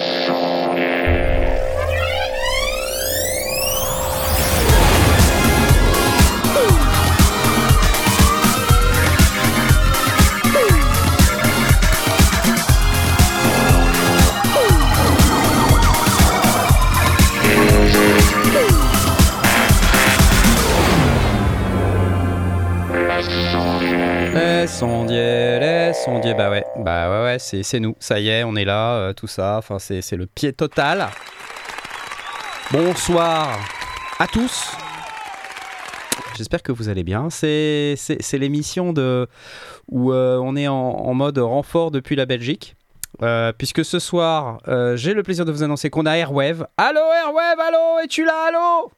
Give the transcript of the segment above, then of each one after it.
Les sondiers, les sondiers, bah ouais, bah ouais, ouais, c'est, nous, ça y est, on est là, euh, tout ça, enfin c'est, le pied total. Bonsoir à tous. J'espère que vous allez bien. C'est, l'émission de, où euh, on est en, mode renfort depuis la Belgique. Euh, puisque ce soir, j'ai le plaisir de vous annoncer qu'on a Airwave. Allô Airwave, allô, es-tu là, allô?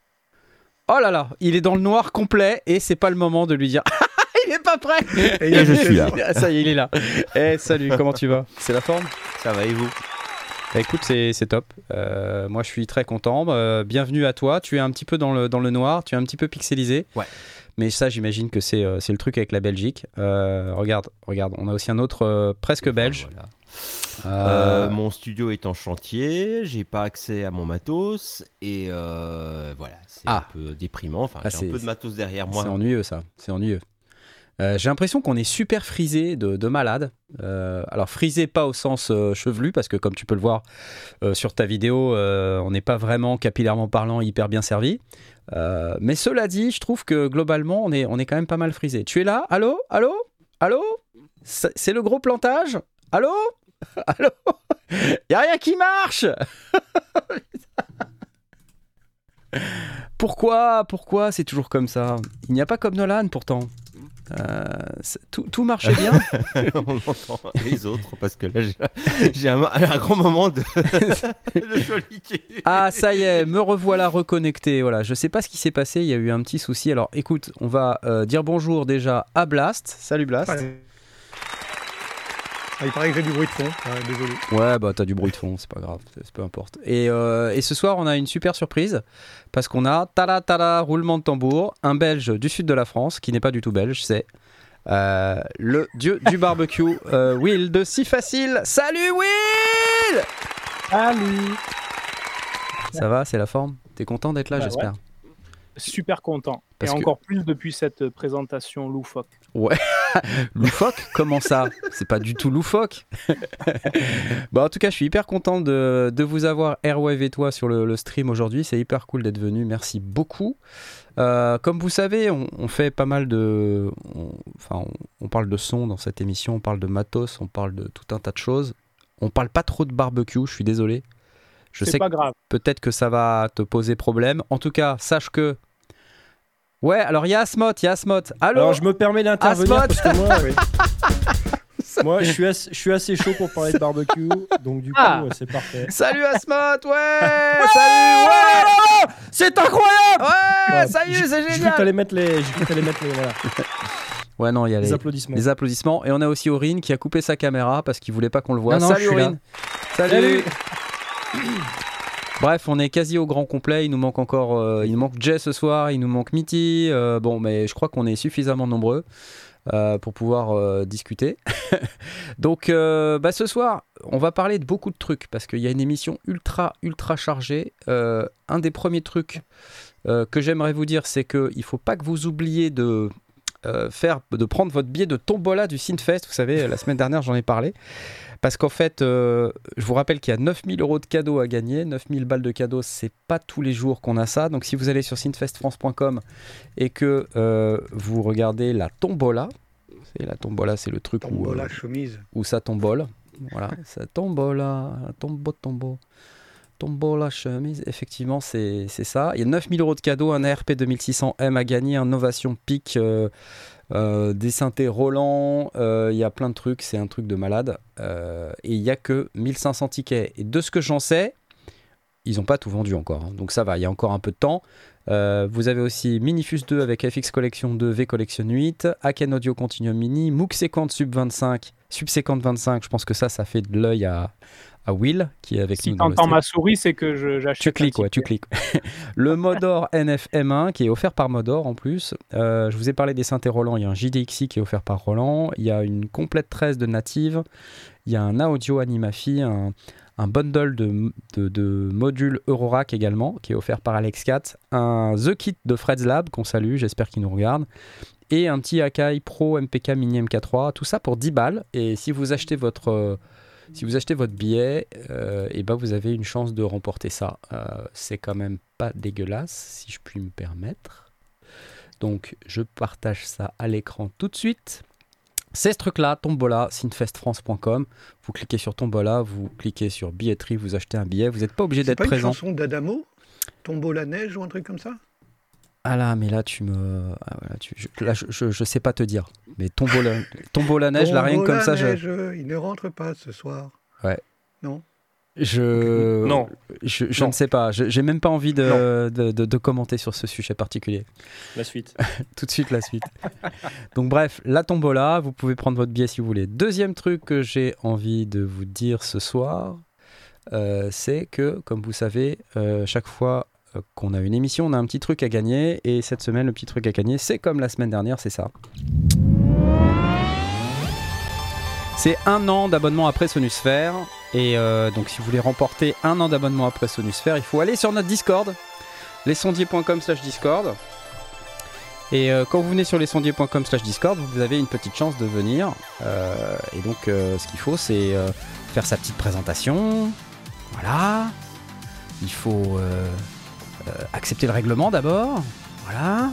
Oh là là, il est dans le noir complet et c'est pas le moment de lui dire il est pas prêt. Et je suis là. Ah, ça y est, il est là. Eh salut, comment tu vas? C'est la forme Ça va et vous? Bah, Écoute, c'est c'est top. Euh, moi, je suis très content. Euh, bienvenue à toi. Tu es un petit peu dans le, dans le noir, tu es un petit peu pixelisé. Ouais. Mais ça, j'imagine que c'est euh, c'est le truc avec la Belgique. Euh, regarde, regarde, on a aussi un autre euh, presque belge. Voilà. Euh, Euh, mon studio est en chantier, j'ai pas accès à mon matos et euh, voilà, c'est Ah. un peu déprimant. Enfin, Ah, j'ai c'est- un peu de matos derrière C'est moi. ennuyeux ça, c'est ennuyeux. Euh, J'ai l'impression qu'on est super frisé de, de malade. Euh, alors frisé pas au sens euh, chevelu parce que comme tu peux le voir sur ta vidéo, on n'est pas vraiment capillairement parlant hyper bien servi. Mais cela dit, je trouve que globalement on est, on est quand même pas mal frisé. Tu es là? Allô? Allô? Allô? C'est le gros plantage? Allô? Allô? Y a rien qui marche! Pourquoi Pourquoi c'est toujours comme ça? Il n'y a pas comme Nolan pourtant. Euh, tout, tout marchait bien. On entend les autres parce que là j'ai- j'ai un, un grand moment de, de solitude. Ah, ça y est, me revoilà reconnecté. Voilà, je sais pas ce qui s'est passé, il y a eu un petit souci. Alors écoute, on va euh, dire bonjour déjà à Blast. Salut Blast. Ouais. Ah, il paraît que j'ai du bruit de fond, Ouais, désolé. Ouais, bah t'as du bruit de fond, c'est pas grave, c'est peu importe. Et, euh, et ce soir, on a une super surprise parce qu'on a tada tada roulement de tambour, un Belge du sud de la France qui n'est pas du tout belge, c'est euh, le dieu du barbecue, euh, Will de Si Facile. Salut Will Salut Ça va, c'est la forme? T'es content d'être là, Bah j'espère? Super content. Parce et que- encore plus depuis cette présentation loufoque. Loufoque? Comment ça? C'est pas du tout loufoque. bon, en tout cas, je suis hyper content de, de vous avoir, Airwave et toi, sur le, le stream aujourd'hui. C'est hyper cool d'être venu. Merci beaucoup. Euh, comme vous savez, on, on fait pas mal de. on- Enfin, on, on parle de son dans cette émission, on parle de matos, on parle de tout un tas de choses. On parle pas trop de barbecue, je suis désolé. Je sais pas grave. peut-être que ça va te poser problème. En tout cas, sache que. Ouais, alors il y a Asmot, il y a Asmot. Allô Alors je me permets d'intervenir Asmod. parce que moi, oui. moi je, suis assez, je suis assez chaud pour parler de barbecue, donc du coup Ah. euh, c'est parfait. Salut Asmot, ouais Salut, ouais C'est incroyable Ouais, Ouais, ça y est, j'ai- c'est cru génial t'allais mettre les, t'allais mettre les, voilà, Ouais, non, il y a les les, applaudissements. les applaudissements. Et on a aussi Aurine qui a coupé sa caméra parce qu'il voulait pas qu'on le voit. Non, non, Salut. Aurine Salut, Bref, on est quasi au grand complet. Il nous manque encore, euh, il nous manque Jay ce soir, il nous manque Mitty. euh, bon, mais je crois qu'on est suffisamment nombreux euh, pour pouvoir discuter. Donc, bah, ce soir, on va parler de beaucoup de trucs parce qu'il y a une émission ultra, ultra chargée. Un des premiers trucs que j'aimerais vous dire, c'est qu'il ne faut pas que vous oubliez de faire, de prendre votre billet de tombola du Synfest. Vous savez, la semaine dernière, j'en ai parlé. Parce qu'en fait, euh, je vous rappelle qu'il y a 9000 euros de cadeaux à gagner. 9000 balles de cadeaux, c'est pas tous les jours qu'on a ça. Donc si vous allez sur synfestfrance.com et que euh, vous regardez la tombola, c'est la tombola, c'est le truc où, Tombola, euh, chemise. où ça tombole. Voilà, ça tombola, tombo, tombo. Tombola chemise, effectivement, c'est ça. Il y a 9000 euros de cadeaux, un ARP 2600M à gagner, un Novation Peak, euh, des synthés Roland, euh, il y a plein de trucs, c'est un truc de malade. Euh, et il y a que 1500 tickets. Et de ce que j'en sais, ils n'ont pas tout vendu encore. hein. Donc ça va, il y a encore un peu de temps. Euh, vous avez aussi Minifus 2 avec FX Collection 2, V Collection 8, Aken Audio Continuum Mini, Moog Sequent Sub 25, Subsequent 25, je pense que ça, ça fait de l'œil à, à Will qui est avec Si nous t'entends stream. ma souris, c'est que j'achète. Tu cliques, ouais, tu cliques. le Modor NFM1 qui est offert par Modor en plus. Euh, je vous ai parlé des synthés Roland. Il y a un JDXI qui est offert par Roland. Il y a une complète 13 de native. Il y a un audio Animafi, un, un bundle de, de, de modules Eurorack également qui est offert par Alex4. Un The Kit de Fred's Lab qu'on salue, j'espère qu'il nous regarde. Et un petit Akai Pro MPK Mini MK3. Tout ça pour 10 balles. Et si vous achetez votre. Si vous achetez votre billet, euh, eh ben vous avez une chance de remporter ça. Euh, c'est quand même pas dégueulasse, si je puis me permettre. Donc je partage ça à l'écran tout de suite. C'est ce truc-là, Tombola, synfestfrance.com. Vous cliquez sur Tombola, vous cliquez sur billetterie, vous achetez un billet. Vous n'êtes pas obligé C'est d'être pas une présent. chanson d'Adamo? Tombeau la neige ou un truc comme ça? Ah là, mais là tu me, ah, voilà, tu- je, là je, je, je sais pas te dire. Mais Tombola, Tombola neige, là rien que Tombeau comme la ça, je, neige, il ne rentre pas ce soir. je, Non. je, je Non. ne sais pas. Je- J'ai même pas envie de, de, de- de commenter sur ce sujet particulier. La suite. Tout de suite la suite. Donc bref, la tombola, vous pouvez prendre votre billet si vous voulez. Deuxième truc que j'ai envie de vous dire ce soir, euh, c'est que, comme vous savez, euh, chaque fois euh, qu'on a une émission, on a un petit truc à gagner. Et cette semaine, le petit truc à gagner, c'est comme la semaine dernière, c'est ça. C'est un an d'abonnement après Sonusphère. Et euh, donc, si vous voulez remporter un an d'abonnement après Sonusphère, il faut aller sur notre Discord, lesondiers.com slash Discord. Et euh, quand vous venez sur lesondiers.com slash Discord, vous avez une petite chance de venir. Euh, et donc, euh, ce qu'il faut, c'est euh, faire sa petite présentation. Voilà. Il faut euh, euh, accepter le règlement d'abord. Voilà.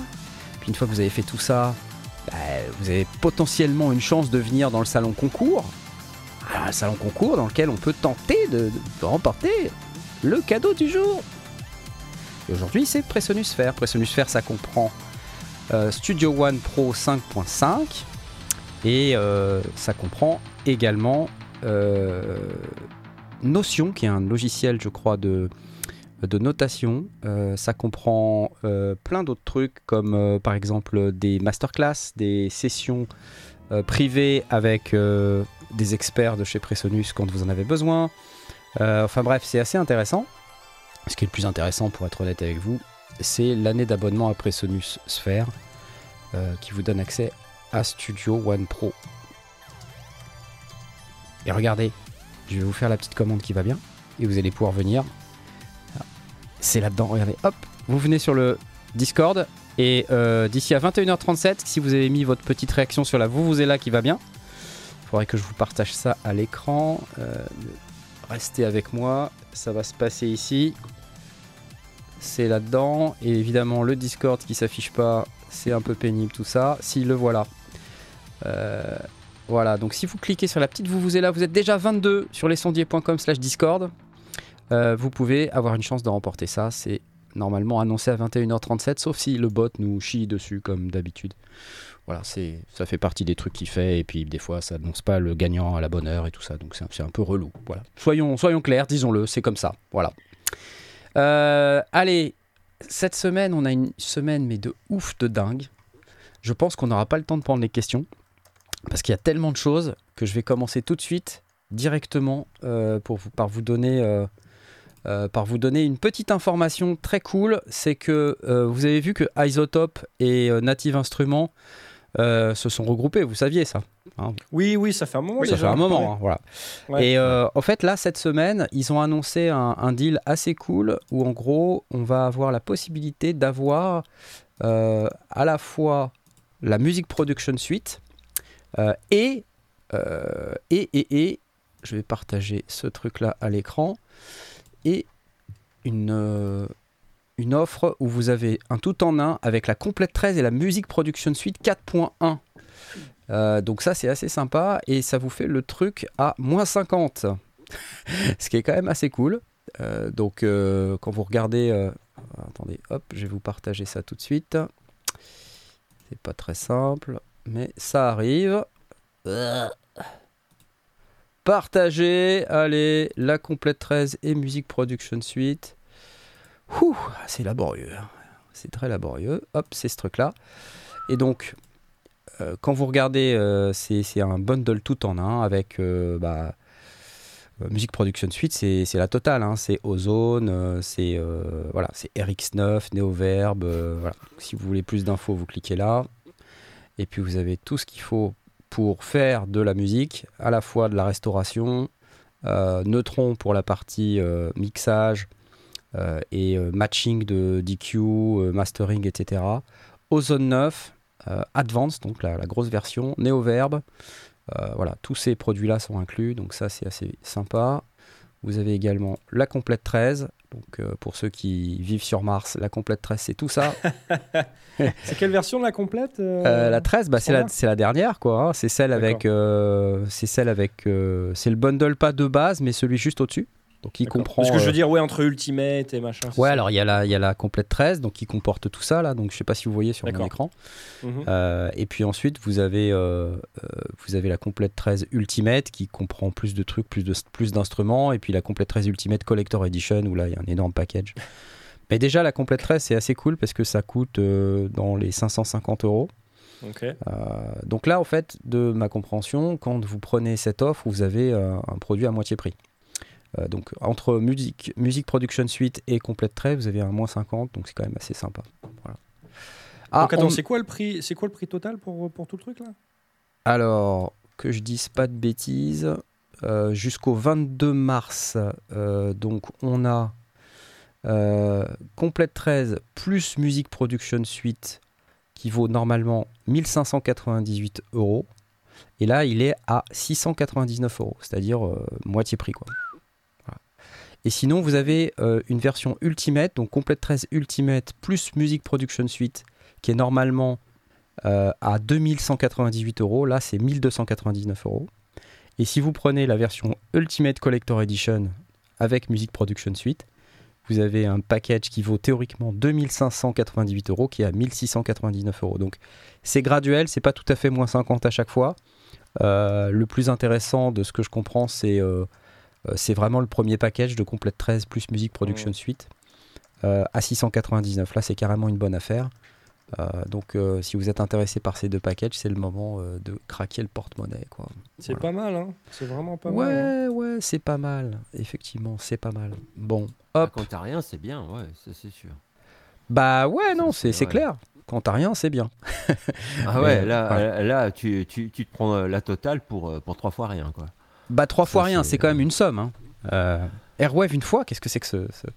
Puis une fois que vous avez fait tout ça, bah, vous avez potentiellement une chance de venir dans le salon concours. Un salon concours dans lequel on peut tenter de, remporter le cadeau du jour. Aujourd'hui, c'est Presonusphère. Presonusphère, ça comprend euh, Studio One Pro 5.5 et euh, ça comprend également euh, Notion, qui est un logiciel, je crois, de, de notation. Euh, ça comprend euh, plein d'autres trucs, comme euh, par exemple des masterclass, des sessions privées avec des experts de chez Presonus quand vous en avez besoin. Enfin bref, c'est assez intéressant. Ce qui est le plus intéressant, pour être honnête avec vous, c'est l'année d'abonnement à Presonus Sphere qui vous donne accès à Studio One Pro. Et regardez, je vais vous faire la petite commande qui va bien et vous allez pouvoir venir. C'est là-dedans, regardez, hop, vous venez sur le Discord et euh, d'ici à 21h37, si vous avez mis votre petite réaction sur la vous vous êtes là qui va bien, il faudrait que je vous partage ça à l'écran. Euh, restez avec moi, ça va se passer ici. C'est là-dedans et évidemment le Discord qui s'affiche pas, c'est un peu pénible tout ça. Si le voilà. Euh, voilà, donc si vous cliquez sur la petite vous vous êtes là, vous êtes déjà 22 sur lesondiers.com slash Discord. Euh, vous pouvez avoir une chance de remporter ça. C'est normalement annoncé à 21h37, sauf si le bot nous chie dessus comme d'habitude. Voilà, c'est, ça fait partie des trucs qu'il fait, et puis des fois ça annonce pas le gagnant à la bonne heure et tout ça, donc c'est un, peu relou. Voilà. Soyons, soyons clairs, disons-le, c'est comme ça. Voilà. Euh, allez, cette semaine, on a une semaine, mais de ouf de dingue. Je pense qu'on n'aura pas le temps de prendre les questions, parce qu'il y a tellement de choses que je vais commencer tout de suite, directement, euh, pour vous, par vous donner. Euh, par vous donner une petite information très cool, c'est que euh, vous avez vu que Isotope et euh, Native Instruments se sont regroupés, vous saviez ça Oui, oui, ça fait un moment Ça déjà. fait un moment, hein, voilà. Ouais. Et en fait, là, cette semaine, ils ont annoncé un, un deal assez cool où, en gros, on va avoir la possibilité d'avoir à la fois la Music Production Suite et, et, et, et, je vais partager ce truc-là à l'écran, et une, euh, une offre où vous avez un tout en un avec la Complète 13 et la Music Production Suite 4.1. Euh, donc ça c'est assez sympa et ça vous fait le truc à moins 50. Ce qui est quand même assez cool. Euh, donc quand vous regardez... attendez, hop, je vais vous partager ça tout de suite. C'est pas très simple, mais ça arrive. Partager, allez, la complète 13 et Music Production Suite. Ouh, c'est laborieux. hein. C'est très laborieux. Hop, c'est ce truc-là. Et donc, euh, quand vous regardez, euh, c'est un bundle tout en un avec euh, bah, Music Production Suite, c'est la totale. hein. C'est Ozone, c'est voilà, c'est RX9, Neoverb. voilà. Si vous voulez plus d'infos, vous cliquez là. Et puis vous avez tout ce qu'il faut pour faire de la musique, à la fois de la restauration, euh, Neutron pour la partie euh, mixage euh, et matching de DQ, mastering, etc. Ozone 9, euh, Advanced, donc la, la grosse version, Neoverb. Voilà, tous ces produits-là sont inclus, donc ça c'est assez sympa. Vous avez également la complète 13. Donc euh, pour ceux qui vivent sur Mars, la complète 13 c'est tout ça. C'est quelle version de la complète euh, Euh, la 13, bah, c'est la, standard c'est la dernière quoi. hein. C'est celle avec, euh, c'est celle avec, euh, c'est le bundle pas de base, mais celui juste au-dessus. Donc il comprend. Parce que je euh, veux dire, ouais, entre Ultimate et machin. Ouais, ça alors il y a la, il y a la complète 13, donc qui comporte tout ça là. Donc je sais pas si vous voyez sur mon écran. Mhm. Euh, et puis ensuite vous avez, euh, euh, vous avez la complète 13 Ultimate qui comprend plus de trucs, plus de, plus d'instruments, et puis la complète 13 Ultimate Collector Edition où là il y a un énorme package. Mais déjà la complète 13 c'est assez cool parce que ça coûte euh, dans les 550 euros. Euh, donc là, en fait, de ma compréhension, quand vous prenez cette offre, vous avez euh, un produit à moitié prix. Euh, donc entre musique, musique Production Suite et Complète Trait, vous avez un moins 50, donc c'est quand même assez sympa. Voilà. Ah, Donc attends, on- c'est quoi le prix C'est quoi le prix total pour, pour tout le truc là? Alors, que je dise pas de bêtises, euh, jusqu'au 22 mars, euh, donc on a Complète 13 plus Music Production Suite qui vaut normalement 1598 euros. Et là, il est à 699 euros, c'est-à-dire euh, moitié prix. Quoi. Et sinon, vous avez euh, une version Ultimate, donc Complète 13 Ultimate plus Music Production Suite, qui est normalement euh, à 2198 euros. Là, c'est 1299 euros. Et si vous prenez la version Ultimate Collector Edition avec Music Production Suite, vous avez un package qui vaut théoriquement 2598 euros, qui est à 1699 euros. Donc c'est graduel, c'est pas tout à fait moins 50 à chaque fois. Euh, le plus intéressant de ce que je comprends, c'est c'est vraiment le premier package de Complète 13 plus Music Production Suite euh, à 699. Là, c'est carrément une bonne affaire. Euh, donc, euh, si vous êtes intéressé par ces deux packages, c'est le moment euh, de craquer le porte-monnaie. Quoi. C'est Voilà. pas mal, hein C'est vraiment pas mal. hein. Ouais, ouais, c'est pas mal. Effectivement, c'est pas mal. Bon, Ah, hop. Quand t'as rien, c'est bien, ouais, ça c'est sûr. Bah ouais, non, c'est clair. Quand t'as rien, c'est bien. Ah ouais, Mais, là, ouais. euh, là tu, tu, tu te prends euh, la totale pour, euh, pour trois fois rien, quoi. Bah trois fois Ça, rien, c'est- quand même une somme. Hein. Euh, Airwave une fois, qu'est-ce que c'est que ce, ce-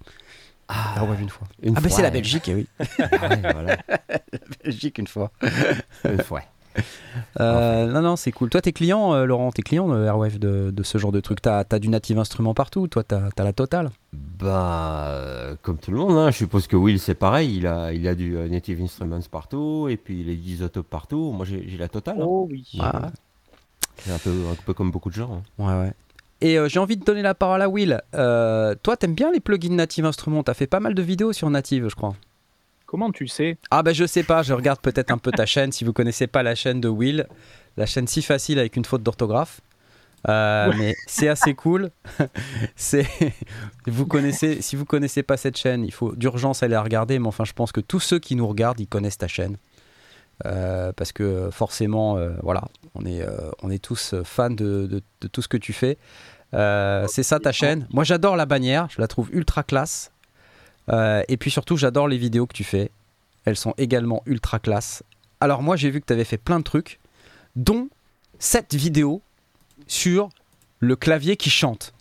Airwave une fois Une Ah bah fois, c'est la. Belgique, eh oui. Ah ouais, voilà, Belgique une fois. une fois. Euh, Non, non, c'est cool. Toi, t'es client, euh, Laurent, t'es client de Airwave de, de ce genre de truc. T'as as du native instrument partout. Toi, t'as as la totale? Bah, euh, comme tout le monde, hein, je suppose que Will c'est pareil, il a, il a du Native Instruments partout, et puis il a du Isotope partout. Moi j'ai la totale. hein. Oh oui. Ah, un peu, un peu comme beaucoup de gens. hein. ouais, ouais. Et euh, j'ai envie de donner la parole à Will. Euh, toi, t'aimes bien les plugins native instruments? T'as fait pas mal de vidéos sur native, je crois. Comment tu sais? Ah bah je sais pas, je regarde peut-être un peu ta chaîne. Si vous connaissez pas la chaîne de Will, la chaîne si facile avec une faute d'orthographe. Euh, Mais c'est assez cool. c'est vous connaissez, si vous connaissez pas cette chaîne, il faut d'urgence aller la regarder. Mais enfin, je pense que tous ceux qui nous regardent, ils connaissent ta chaîne. Euh, parce que forcément, euh, voilà, on est, euh, on est tous fans de, de- de tout ce que tu fais. Euh, c'est ça ta chaîne. Moi, j'adore la bannière, je la trouve ultra classe. Euh, et puis surtout, j'adore les vidéos que tu fais. Elles sont également ultra classe. Alors moi, j'ai vu que tu avais fait plein de trucs, dont cette vidéo sur le clavier qui chante.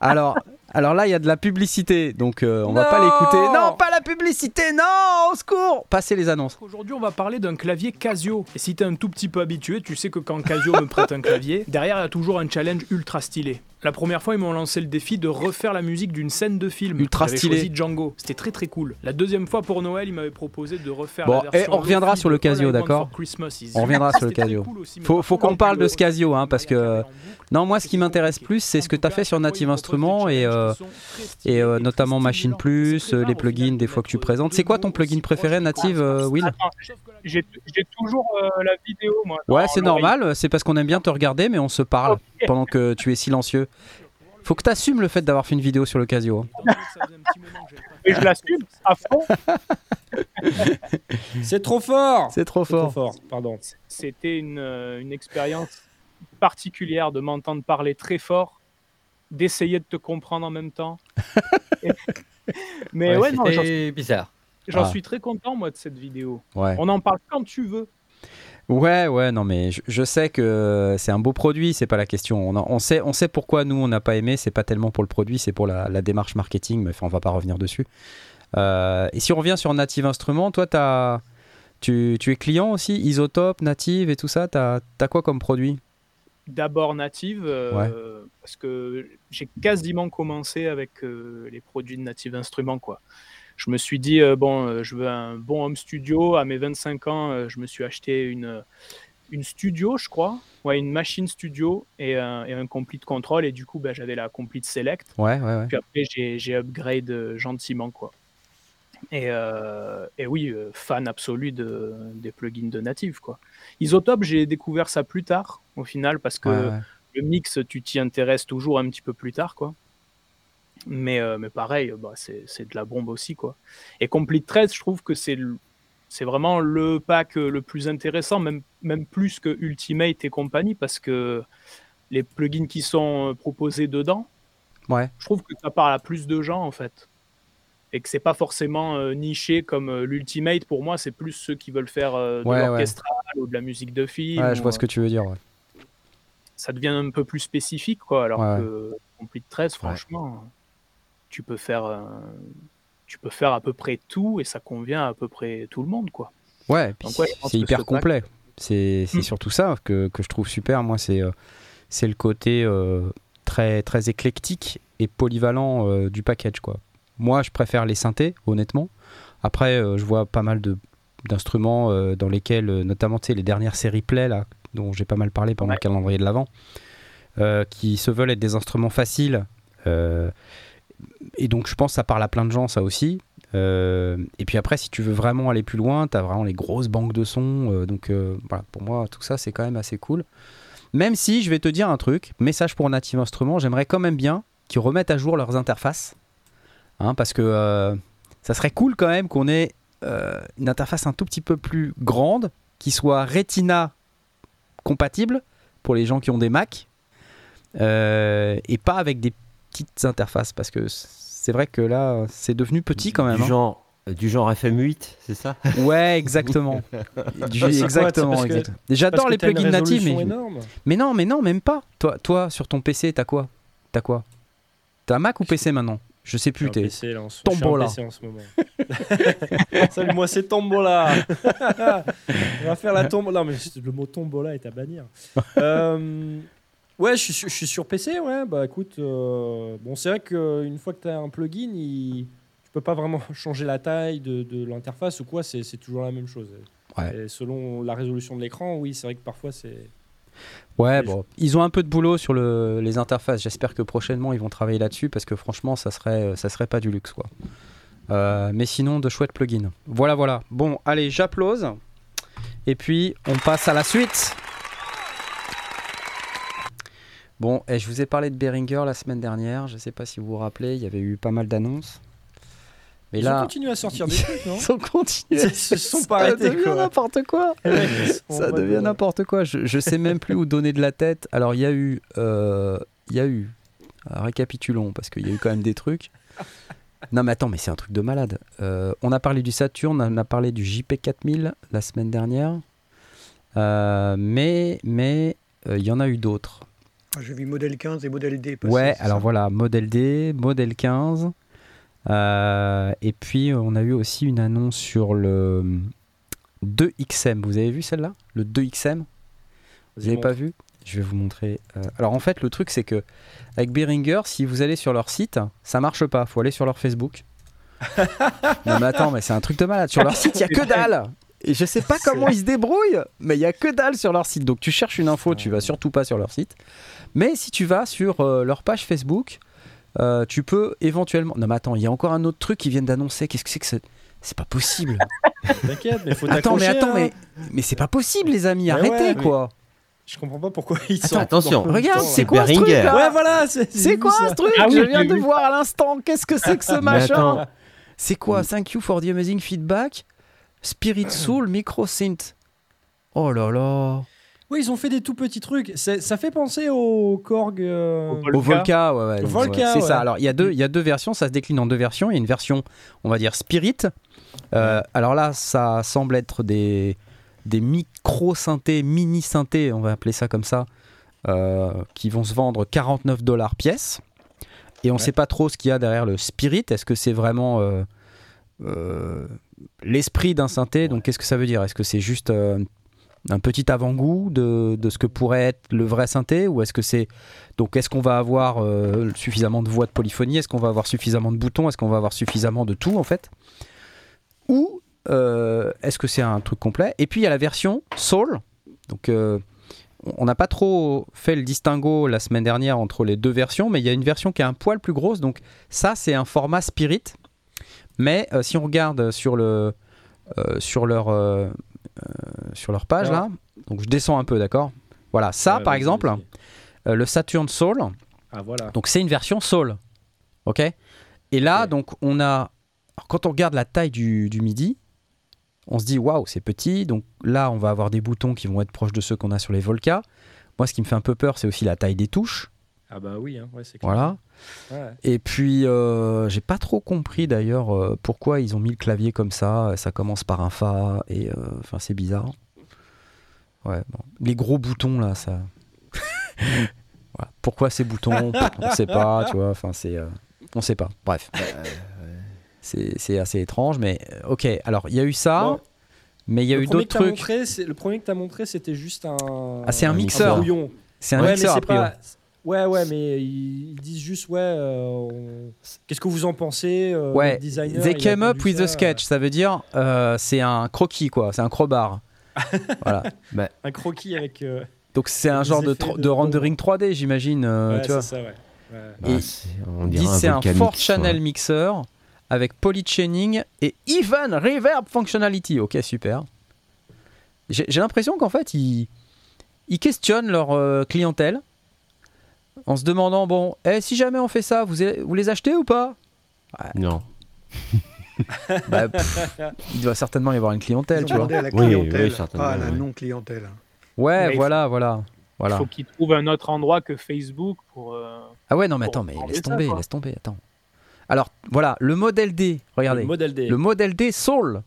Alors, alors là, il y a de la publicité, donc euh, on va pas l'écouter. Non, pas la publicité, non, au secours Passez les annonces. Aujourd'hui, on va parler d'un clavier Casio. Et si t'es un tout petit peu habitué, tu sais que quand Casio me prête un clavier, derrière il y a toujours un challenge ultra stylé. La première fois, ils m'ont lancé le défi de refaire la musique d'une scène de film. Ultra stylé. choisi Django. C'était très très cool. La deuxième fois pour Noël, ils m'avaient proposé de refaire Bon, la et version on reviendra sur le Casio, d'accord On You. reviendra sur le Casio. cool aussi, Faut- qu'on parle de ce Casio, hein, parce que- Non, moi, ce qui m'intéresse plus, c'est ce que tu as fait sur Native Instruments et, euh, et euh, notamment Machine. Plus, euh, les plugins de des fois que tu présentes. C'est quoi ton plugin préféré native, euh, Will j'ai toujours euh, la vidéo, moi. Ouais, c'est normal, c'est parce qu'on aime bien te regarder, mais on se parle. Pendant que tu es silencieux. Faut que tu assumes le fait d'avoir fait une vidéo sur le Casio. hein. Et je l'assume à fond. C'est trop fort C'est trop fort. pardon. C'était une, euh, une expérience particulière de m'entendre parler très fort d'essayer de te comprendre en même temps. Mais ouais, non, c'était bizarre. j'en Ah. suis très content, moi, de cette vidéo. Ouais. On en parle quand tu veux. Ouais, ouais, non, mais je, je sais que c'est un beau produit, c'est pas la question. On, a- on sait, on sait pourquoi nous on n'a pas aimé, c'est pas tellement pour le produit, c'est pour la, la démarche marketing, mais enfin, on va pas revenir dessus. Euh, et si on revient sur Native Instruments, toi, tu, tu es client aussi, Isotope, Native et tout ça, t'as as quoi comme produit? D'abord native, euh, parce que j'ai quasiment commencé avec euh, les produits de Native Instruments. Quoi. Je me suis dit, euh, bon, euh, je veux un bon home studio. À mes 25 ans, euh, je me suis acheté une, une studio, je crois. Ouais, une machine studio et un, et un complete control. Et du coup, ben, j'avais la complete select. Ouais, ouais, ouais. Puis après, j'ai j'ai upgrade gentiment, quoi. Et, euh, et oui, fan absolu de, des plugins de Native, quoi. Isotope, j'ai découvert ça plus tard, au final, parce que Ouais, ouais. le mix, tu t'y intéresses toujours un petit peu plus tard, quoi. Mais, euh, mais pareil, bah, c'est de la bombe aussi, quoi. Et Complete 13, je trouve que c'est c'est vraiment le pack euh, le plus intéressant, même, même plus que Ultimate et compagnie, parce que les plugins qui sont euh, proposés dedans, Ouais. je trouve que ça parle à plus de gens, en fait. Et que c'est pas forcément euh, niché comme euh, l'Ultimate, pour moi, c'est plus ceux qui veulent faire euh, de Ouais, ouais. l'orchestral ou de la musique de film. Ouais, je ou, vois ce que tu veux dire. ça devient un peu plus spécifique, quoi. Alors que Complete 13, franchement, tu peux faire, euh, tu peux faire à peu près tout et ça convient à, à peu près tout le monde, quoi. Ouais, c'est hyper ce complet. C'est c'est Hmm. surtout ça que, que je trouve super. Moi, c'est euh, c'est le côté euh, très, très éclectique et polyvalent du package. Quoi. Moi, je préfère les synthés, honnêtement. Après, je vois pas mal de- d'instruments dans lesquels, notamment tu sais, les dernières séries Play, là, dont j'ai pas mal parlé pendant Ouais. le calendrier de l'Avent, euh, qui se veulent être des instruments faciles. euh, et donc, je pense que ça parle à plein de gens, ça aussi. Euh, et puis après, si tu veux vraiment aller plus loin, tu as vraiment les grosses banques de sons. euh, donc euh, voilà, pour moi, tout ça, c'est quand même assez cool. Même si, je vais te dire un truc, message pour Native Instruments, j'aimerais quand même bien qu'ils remettent à jour leurs interfaces. Hein, parce que ça serait cool quand même qu'on ait une interface un tout petit peu plus grande, qui soit Retina compatible pour les gens qui ont des Mac, et pas avec des petites interfaces. Parce que c'est vrai que là, c'est devenu petit quand même. Du hein. genre, du genre FM8, c'est ça? Ouais, exactement. Du- exactement, exactement. J'adore les plugins natifs, mais, mais non, mais non, même pas. Toi, toi sur ton PC, t'as quoi? T'as quoi? T'as Mac ou PC maintenant? Je sais plus. T'es... PC, là, en ce- je suis Tombola. En ce moment. Salut, moi c'est Tombola. On va faire la tombola. Non, mais le mot Tombola est à bannir. Euh, ouais, je suis, sur, je suis sur PC. Ouais, bah écoute, euh, bon, c'est vrai qu'une fois que tu as un plugin, il, tu peux pas vraiment changer la taille de, de l'interface ou quoi. C'est, toujours la même chose. Ouais. Et selon la résolution de l'écran, oui, c'est vrai que parfois c'est. Ouais, bon, ils ont un peu de boulot sur le- les interfaces. J'espère que prochainement ils vont travailler là-dessus parce que franchement, ça serait, ça serait pas du luxe quoi. Euh, mais sinon, de chouettes plugins. Voilà, voilà. Bon, allez, j'applause. Et puis, on passe à la suite. Bon, et je vous ai parlé de Behringer la semaine dernière. Je sais pas si vous vous rappelez, il y avait eu pas mal d'annonces. Mais Ils ont là, continué à sortir des trucs, non ils ont continué. Ils se sont pas Ça arrêtés, devient quoi. n'importe quoi. Ouais, Ça devient euh, n'importe quoi. Je, je sais même plus où donner de la tête. Alors, il y a eu. euh, Il y a eu. récapitulons, parce qu'il y a eu quand même des trucs. Non, mais attends, mais c'est un truc de malade. Euh, on a parlé du Saturn, on a parlé du JP4000 la semaine dernière. Euh, mais mais il y en a eu d'autres. Ah, J'ai vu modèle 15 et modèle D. passer, Ouais, alors ça voilà, modèle D, modèle 15. Euh, et puis, on a eu aussi une annonce sur le 2XM. Vous avez vu celle-là Le 2XM Vous n'avez pas vu? Je vais vous montrer. Euh, alors en fait, le truc c'est que avec Behringer, si vous allez sur leur site, ça marche pas. Faut aller sur leur Facebook. non mais attends, mais c'est un truc de malade. Sur leur site, il y a que dalle. Et je sais pas comment ils se débrouillent, mais il y a que dalle sur leur site. Donc tu cherches une info, tu vas surtout pas sur leur site. Mais si tu vas sur euh, leur page Facebook, euh, tu peux éventuellement. Non mais attends, il y a encore un autre truc qu'ils viennent d'annoncer. Qu'est-ce que c'est que c'est C'est pas possible. T'inquiète, mais faut attends, mais attends, hein. mais mais c'est pas possible, les amis. Mais Arrêtez ouais, mais- quoi. Je comprends pas pourquoi ils Attends, sont. attention. Regarde, c'est c'est quoi ce truc là Ouais, voilà, c'est quoi ce truc Ah oui, Je viens de vu. voir à l'instant. Qu'est-ce que c'est que ce machin. C'est quoi Thank you for the amazing feedback. Spirit Soul Micro Synth. Oh là là. Oui, ils ont fait des tout petits trucs. Ça fait penser au Korg. euh, Au Volca. Au Volca, ouais, Volca, c'est ça. Alors il y a deux, il y a deux versions, ça se décline en deux versions. Il y a une version, on va dire Spirit. Euh, alors là, ça semble être des des micro synthés, mini synthés, on va appeler ça comme ça, euh, qui vont se vendre 49 dollars pièce. Et on ne Ouais. sait pas trop ce qu'il y a derrière le Spirit. Est-ce que c'est vraiment euh, euh, l'esprit d'un synthé Donc qu'est-ce que ça veut dire? Est-ce que c'est juste euh, un petit avant-goût de, de ce que pourrait être le vrai synthé ou est-ce que c'est donc est-ce qu'on va avoir euh, suffisamment de voix de polyphonie? Est-ce qu'on va avoir suffisamment de boutons? Est-ce qu'on va avoir suffisamment de tout en fait? Ou euh, est-ce que c'est un truc complet? Et puis il y a la version Soul. Donc euh, on n'a pas trop fait le distinguo la semaine dernière entre les deux versions, mais il y a une version qui est un poil plus grosse. Donc ça c'est un format Spirit. Mais euh, si on regarde sur le euh, sur leur euh, sur leur page là, donc je descends un peu, d'accord? Voilà, ça par exemple, le Saturn Soul. Ah, voilà. Donc c'est une version Soul. Ok? Et là, donc on a. alors, quand on regarde la taille du, du MIDI, on se dit waouh, c'est petit. Donc là, on va avoir des boutons qui vont être proches de ceux qu'on a sur les Volca. Moi, ce qui me fait un peu peur, c'est aussi la taille des touches. Ah, bah oui, hein, ouais, c'est clair. Voilà. Ouais. Et puis, euh, j'ai pas trop compris d'ailleurs euh, pourquoi ils ont mis le clavier comme ça. Ça commence par un Fa et euh, enfin c'est bizarre. Ouais, bon. Les gros boutons là, ça. Voilà. Pourquoi ces boutons? On sait pas, tu vois. Enfin, c'est, euh, on sait pas. Bref, c'est c'est assez étrange, mais euh, ok. Alors, il y a eu ça, Bon, mais il y a le eu d'autres trucs. montré, c'est- le premier que tu as montré, c'était juste un. Ah, c'est un mixeur. brouillon. C'est un ouais, mixeur mais a c'est priori. pas. Ouais, ouais, mais ils, disent juste, ouais, euh, on- qu'est-ce que vous en pensez euh, Ouais, designer, They came up with a ça, sketch, ça veut dire euh, c'est un croquis quoi, c'est un crowbar. voilà. euh, un croquis avec. euh, Donc c'est un genre de, rendering 3D, j'imagine. euh, ouais, tu vois. c'est ça, ouais. Ouais. Bah, Et on disent c'est un Volcanix, 4 channel ouais. mixer avec polychaining et even reverb functionality. Ok, super. J'ai j'ai l'impression qu'en fait, ils, ils questionnent leur euh, clientèle en se demandant bon, eh, si jamais on fait ça, vous, vous les achetez ou pas? Non. Bah, pff, Il doit certainement y avoir une clientèle, tu vois. la Oui, clientèle, oui, certainement, pas à la oui. non-clientèle. Ouais, Mais voilà, voilà. Voilà. Il faut qu'ils trouvent un autre endroit que Facebook pour. euh, Ah ouais, non, mais attends, mais laisse ça, tomber, quoi. laisse tomber, attends. Alors, voilà, le modèle D, regardez. Le modèle D. Le modèle D Soul.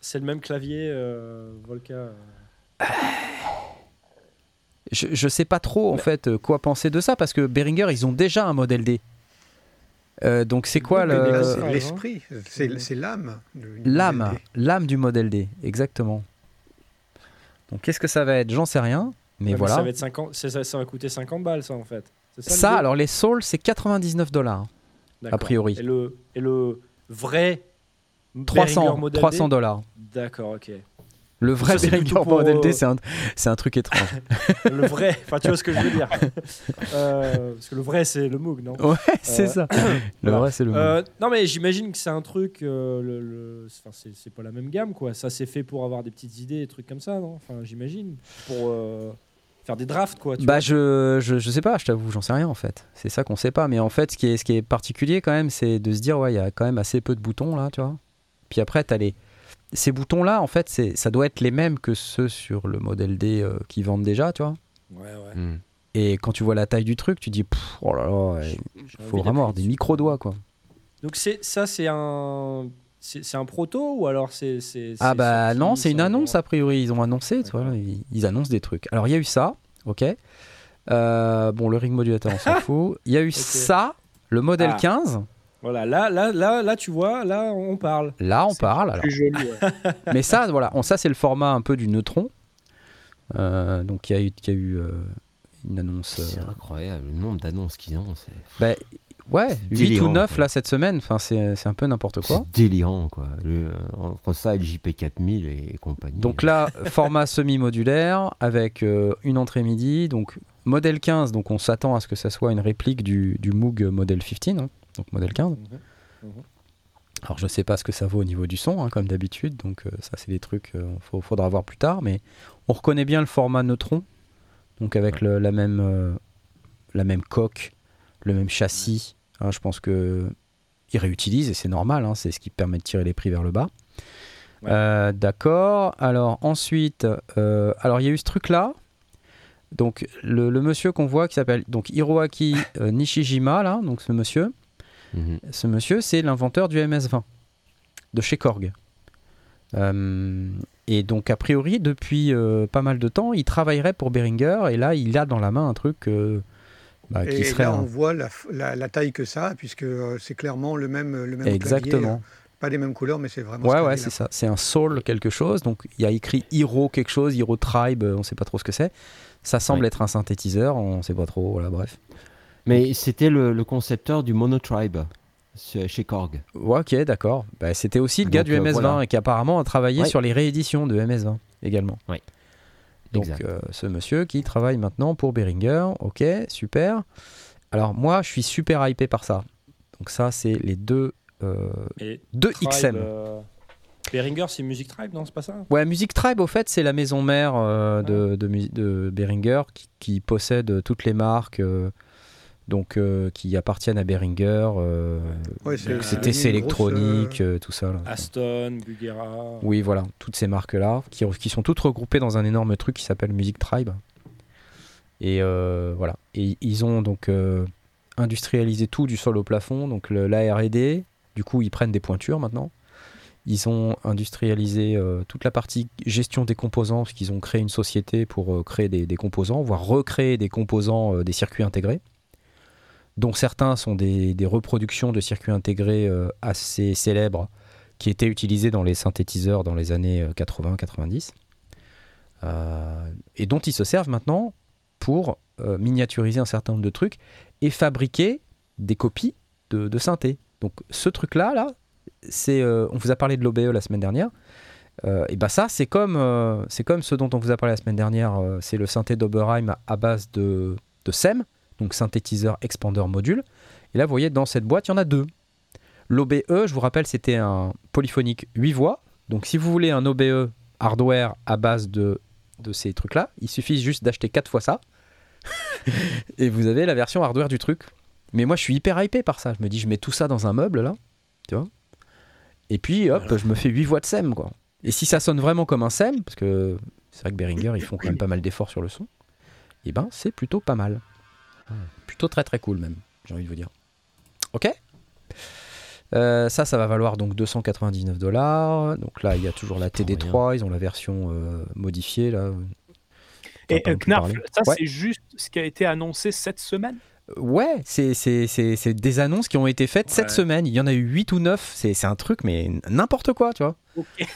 C'est le même clavier euh, Volca. Je, je sais pas trop en fait euh, quoi penser de ça parce que Behringer ils ont déjà un modèle D. Euh, donc c'est quoi le Euh, l'esprit, c'est l'âme. l'âme, l'âme du modèle D, exactement. Donc qu'est-ce que ça va être? J'en sais rien, mais Ouais, voilà. Ça va, être 50, c'est ça, ça va coûter 50 balles, ça, en fait. Ça, alors les Souls c'est 99 dollars, a priori. Et le, et le vrai. Behringer 300 modèle 300 D dollars. D'accord, ok. Le vrai plutôt pour, euh, c'est un, un truc étrange. Le vrai, enfin, tu vois ce que je veux dire. Euh, parce que le vrai, c'est le Moog, non? Ouais, c'est Euh, ça. Le voilà. vrai c'est le. Euh, non mais j'imagine que c'est un truc, euh, le, le- enfin, c'est, pas la même gamme quoi. Ça c'est fait pour avoir des petites idées, des trucs comme ça, non? Enfin j'imagine pour euh, faire des drafts quoi. Tu Bah vois. je, je, je sais pas, je t'avoue, j'en sais rien en fait. C'est ça qu'on sait pas. Mais en fait, ce qui est, ce qui est particulier quand même, c'est de se dire, ouais, il y a quand même assez peu de boutons là, tu vois. Puis après, t'as les... Ces boutons-là, en fait, c'est, ça doit être les mêmes que ceux sur le modèle D euh, qui vendent déjà, tu vois. Ouais ouais. Hmm. Et quand tu vois la taille du truc, tu dis, Pff, oh là là, il faut vraiment avoir des micro-doigts, quoi. Donc c'est ça c'est un, c'est, c'est un proto ou alors c'est, c'est Ah bah non, c'est une annonce a priori. Ils ont annoncé, tu vois, ils annoncent des trucs. Alors il y a eu ça, ok. Euh, bon, le ring modulateur, on s'en fout. Il y a eu ça, le modèle Ah. 15. Voilà là là là là tu vois là on parle. Là, on parle. alors. Plus joli. ouais. Mais ça, voilà, on, ça c'est le format un peu du neutron. Euh, donc il y a eu, il y a eu euh, une annonce. C'est euh, incroyable, le nombre d'annonces qu'ils ont. C'est bah, ouais, 8 ou délirant, 9 quoi. là cette semaine. Enfin, c'est c'est un peu n'importe quoi. c'est délirant, quoi. Le, entre ça et le JP4000 et compagnie. Donc là, format semi-modulaire avec euh, une entrée MIDI. Donc modèle 15, donc on s'attend à ce que ça soit une réplique du, du Moog modèle 15, hein, donc modèle 15. Alors je sais pas ce que ça vaut au niveau du son, hein, comme d'habitude, donc euh, ça c'est des trucs, il faudra voir plus tard, mais on reconnaît bien le format neutron, donc avec le- la, même, euh, la même coque, le même châssis. hein, je pense que ils réutilisent et c'est normal, hein, c'est ce qui permet de tirer les prix vers le bas. Ouais. Euh, D'accord. Alors ensuite, euh, alors il y a eu ce truc là. Donc le, le monsieur qu'on voit qui s'appelle donc Hiroaki euh, Nishijima là, donc ce monsieur, Mhm. ce monsieur c'est l'inventeur du MS-20 de chez Korg. Euh, et donc a priori depuis euh, pas mal de temps, il travaillerait pour Behringer et là il a dans la main un truc euh, bah, qui Et serait là, un- on voit la, la- la taille que ça, puisque euh, c'est clairement le même, le même clavier. exactement. Pas les mêmes couleurs, mais c'est vraiment. Ouais, ce ouais, c'est ça. C'est un Soul quelque chose. Donc il y a écrit Hero quelque chose, Hero Tribe, on sait pas trop ce que c'est. Ça semble être un synthétiseur, on sait pas trop. Voilà, bref. Mais c'était le, le concepteur du Monotribe chez chez Korg. Ouais, ok, d'accord. Bah, C'était aussi le gars Donc, du euh, MS-20 voilà. et qui apparemment a travaillé Ouais. sur les rééditions de MS-20 également. Ouais. Donc euh, ce monsieur qui travaille maintenant pour Behringer, ok, super. Alors moi, je suis super hypé par ça. Donc ça, c'est les deux, euh, Et deux Tribe, XM. euh, Behringer, c'est Music Tribe, non C'est pas ça? Ouais, Music Tribe, au fait, c'est la maison mère euh, de, de, mu- de Behringer qui, qui possède toutes les marques euh, donc, euh, qui appartiennent à Behringer. euh, Ouais, c'est- TC électronique, grosse, euh, tout ça. là. Aston, Bugera. Oui, voilà, toutes ces marques-là, qui, qui sont toutes regroupées dans un énorme truc qui s'appelle Music Tribe. Et euh, voilà. Et ils ont donc euh, industrialisé tout du sol au plafond, donc le- la R&D. Du coup, ils prennent des pointures maintenant. Ils ont industrialisé euh, toute la partie gestion des composants, parce qu'ils ont créé une société pour euh, créer des, des composants, voire recréer des composants euh, des circuits intégrés, dont certains sont des, reproductions de circuits intégrés euh, assez célèbres qui étaient utilisés dans les synthétiseurs dans les années 80-90, euh, et dont ils se servent maintenant pour euh, miniaturiser un certain nombre de trucs et fabriquer des copies de, synthé. Donc ce truc-là, là, c'est, euh, on vous a parlé de l'OBE la semaine dernière. Euh, et ben ça, c'est comme, euh, c'est comme ce dont on vous a parlé la semaine dernière. euh, c'est le synthé d'Oberheim à, base de SEM, donc synthétiseur expander module. Et là, vous voyez, dans cette boîte, il y en a deux. L'OBE, je vous rappelle, c'était un polyphonique 8 voix. Donc si vous voulez un OBE hardware à base de, de ces trucs-là, il suffit juste d'acheter 4 fois ça. et vous avez la version hardware du truc. Mais moi, je suis hyper hypé par ça. Je me dis, je mets tout ça dans un meuble, là. Tu vois Et puis, hop, je me fais 8 voix de SEM, quoi. Et si ça sonne vraiment comme un SEM, parce que c'est vrai que Behringer, ils font quand même pas mal d'efforts sur le son, et ben, c'est plutôt pas mal. Plutôt très très cool, même, j'ai envie de vous dire. Ok Euh, ça, ça va valoir donc 299 dollars. Donc là, il y a toujours la Putain, TD3. Ils ont la version euh, modifiée là. Et euh, Knarf, ça Ouais. c'est juste ce qui a été annoncé cette semaine? Ouais, c'est c'est- c'est- c'est des annonces qui ont été faites cette semaine. Il y en a eu 8 ou 9. C'est c'est un truc, mais n'importe quoi, tu vois. Ok.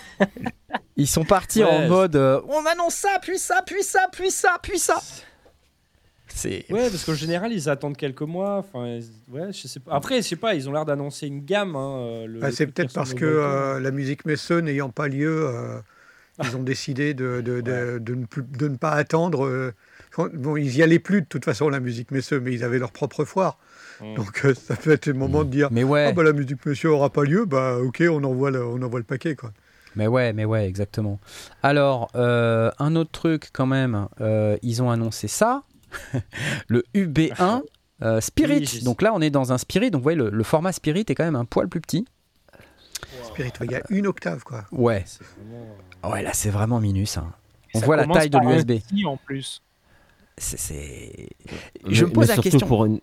Ils sont partis Ouais, en mode euh, on annonce ça, puis ça, puis ça, puis ça, puis ça. C'est. Ouais, parce qu'en général, ils attendent quelques mois. Enfin, ouais, je sais pas. Après, je sais pas, ils ont l'air d'annoncer une gamme. hein, euh, le- Bah, le c'est peut-être parce que euh, la musique Messe n'ayant pas lieu, euh, ils ont décidé de, de, de, de ne, plus- de ne pas attendre. euh, bon, ils y allaient plus de toute façon, la musique Messe, mais ils avaient leur propre foire. Donc euh, ça peut être le moment de dire Mais ouais, Ah bah la musique Messe aura pas lieu, bah ok, on envoie le, on envoie le paquet. quoi. mais ouais, mais ouais, exactement. Alors, euh, un autre truc quand même, euh, ils ont annoncé ça, le UB1 euh, Spirit. Oui, donc là, on est dans un Spirit. Donc vous voyez, le, le format Spirit est quand même un poil plus petit. Spirit, il y a une octave quoi. Ouais, C'est vraiment, ouais, là c'est vraiment minus. hein. On Ça voit la taille de l'USB. en plus. C'est-. Mais- Je me pose mais la surtout question. Pour une,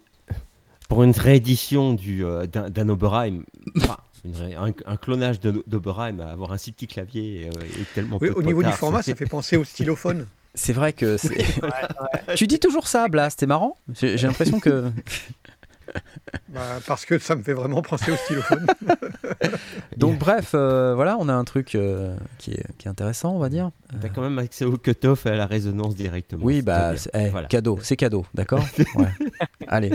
pour une réédition du, euh, d'un, Oberheim, enfin, une ré- un, un clonage de- d'Oberheim, avoir un si petit clavier euh, et tellement Oui, peu au niveau du format, ça fait penser au stylophone. C'est vrai que tu dis toujours ça, Blast, c'est marrant. J'ai l'impression que. Bah, parce que ça me fait vraiment penser au stylophone. Donc, bref, euh, voilà, on a un truc euh, qui, est, qui est intéressant, on va dire. T'as quand même accès au cut-off et à la résonance directement. Oui, c'est bah, eh, Voilà. cadeau, c'est cadeau, d'accord Ouais. Allez.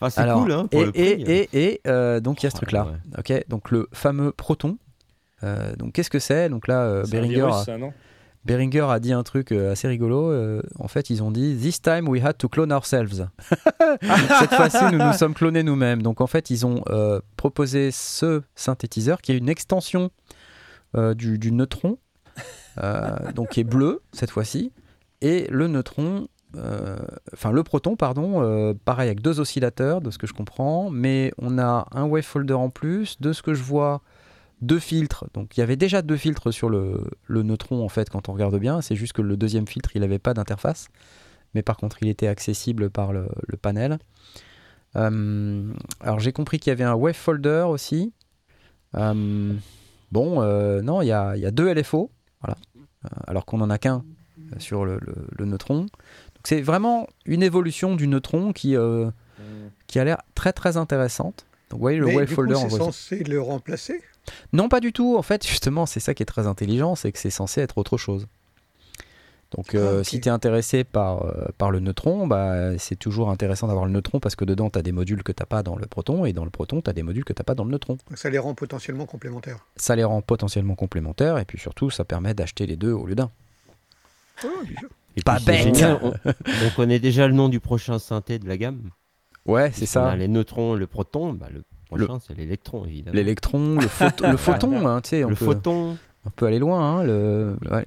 Enfin, c'est cool, hein, pour et, le prix. et, et, et, euh, donc il y a ce Oh, truc-là. ouais. Ok, donc le fameux Proton. Euh, donc qu'est-ce que c'est? Donc là, euh, c'est un virus, a, ça, non? Behringer a dit un truc euh, assez rigolo. euh, en fait, ils ont dit This time we had to clone ourselves. Cette fois-ci, nous nous sommes clonés nous-mêmes. Donc en fait, ils ont euh, proposé ce synthétiseur qui est une extension euh, du, du neutron, donc qui est bleu cette fois-ci, et le neutron. Enfin, le proton, pardon, pareil avec deux oscillateurs, de ce que je comprends, mais on a un wavefolder en plus. De ce que je vois, deux filtres. Donc il y avait déjà deux filtres sur le, le neutron en fait quand on regarde bien. C'est juste que le deuxième filtre il n'avait pas d'interface, mais par contre il était accessible par le, le panel. Euh, alors j'ai compris qu'il y avait un wave folder aussi. Euh, bon, euh, non, il y a, il y a deux LFO, voilà. Alors qu'on en a qu'un sur le, le- neutron. Donc c'est vraiment une évolution du neutron qui, qui a l'air très très intéressante. Donc vous voyez le Mais wave du folder c'est censé le remplacer? Non, pas du tout. En fait, justement, c'est ça qui est très intelligent, c'est que c'est censé être autre chose. Donc, euh, si tu es intéressé par, euh, par le neutron, bah, c'est toujours intéressant d'avoir le neutron parce que dedans, tu as des modules que tu pas dans le proton et dans le proton, tu as des modules que tu pas dans le neutron. Donc Ça les rend potentiellement complémentaires. Ça les rend potentiellement complémentaires et puis surtout, ça permet d'acheter les deux au lieu d'un. Oh, Pas bête. on, on connaît déjà le nom du prochain synthé de la gamme. Ouais, c'est On a ça. les neutrons, le proton. Bah, le prochain, c'est l'électron, évidemment. L'électron, le, photo- le photon, hein, tu sais, le peut, photon. on peut aller loin. hein, le, ouais.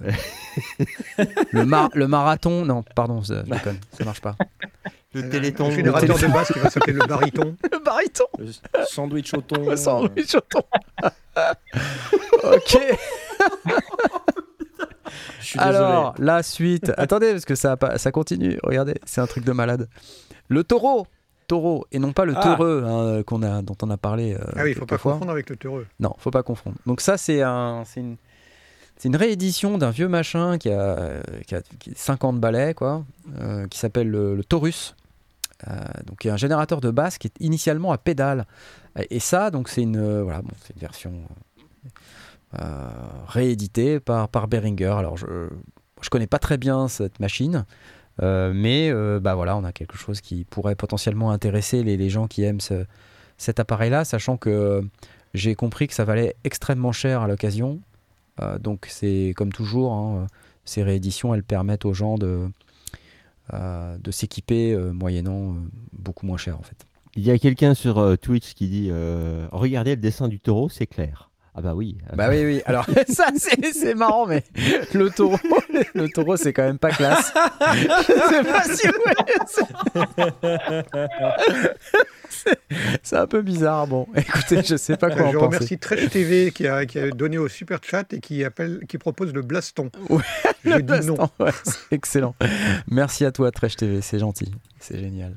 le, mar- le marathon, non, pardon, je déconne, ça marche pas. Le téléthon. Un générateur de basse qui va s'appeler le baryton. Le baryton Le sandwich au thon. euh, sandwich au thon. ok. Je suis désolé. Alors, la suite. Attendez, parce que ça, ça continue. Regardez, c'est un truc de malade. Le taureau. Taureau, et non pas le Ah. taureux hein, qu'on a, dont on a parlé. euh, Ah oui, il faut pas confondre avec le teureux. Non, faut pas confondre. Donc ça, c'est un, c'est une, c'est une réédition d'un vieux machin qui a, euh, qui a, qui a 50 balais, quoi, euh, qui s'appelle le, le Taurus. Euh, donc, qui est un générateur de basse qui est initialement à pédale. Et, et ça, donc, c'est une, euh, voilà, bon, c'est une version euh, rééditée par, par Behringer. Alors, je, je connais pas très bien cette machine. Euh, mais euh, bah voilà, on a quelque chose qui pourrait potentiellement intéresser les, gens qui aiment ce- cet appareil-là, sachant que j'ai compris que ça valait extrêmement cher à l'occasion. Euh, donc c'est comme toujours, hein, ces rééditions, elles permettent aux gens de, euh, s'équiper euh, moyennant euh, beaucoup moins cher en fait. Il y a quelqu'un sur euh, Twitch qui dit euh, Regardez le dessin du taureau, c'est clair. Ah bah oui. Bah oui, oui. Alors ça, c'est c'est marrant, mais le taureau, le taureau, c'est quand même pas classe. Je sais pas si vous c'est- C'est un peu bizarre. Bon, écoutez, je sais pas quoi en je penser. remercie Tresh TV qui a, qui a donné au super chat et qui, appelle, qui propose le Blaston. Ouais, Je Le dis non. Blaston, ouais, c'est excellent. Merci à toi, Trèche TV, c'est gentil, c'est génial.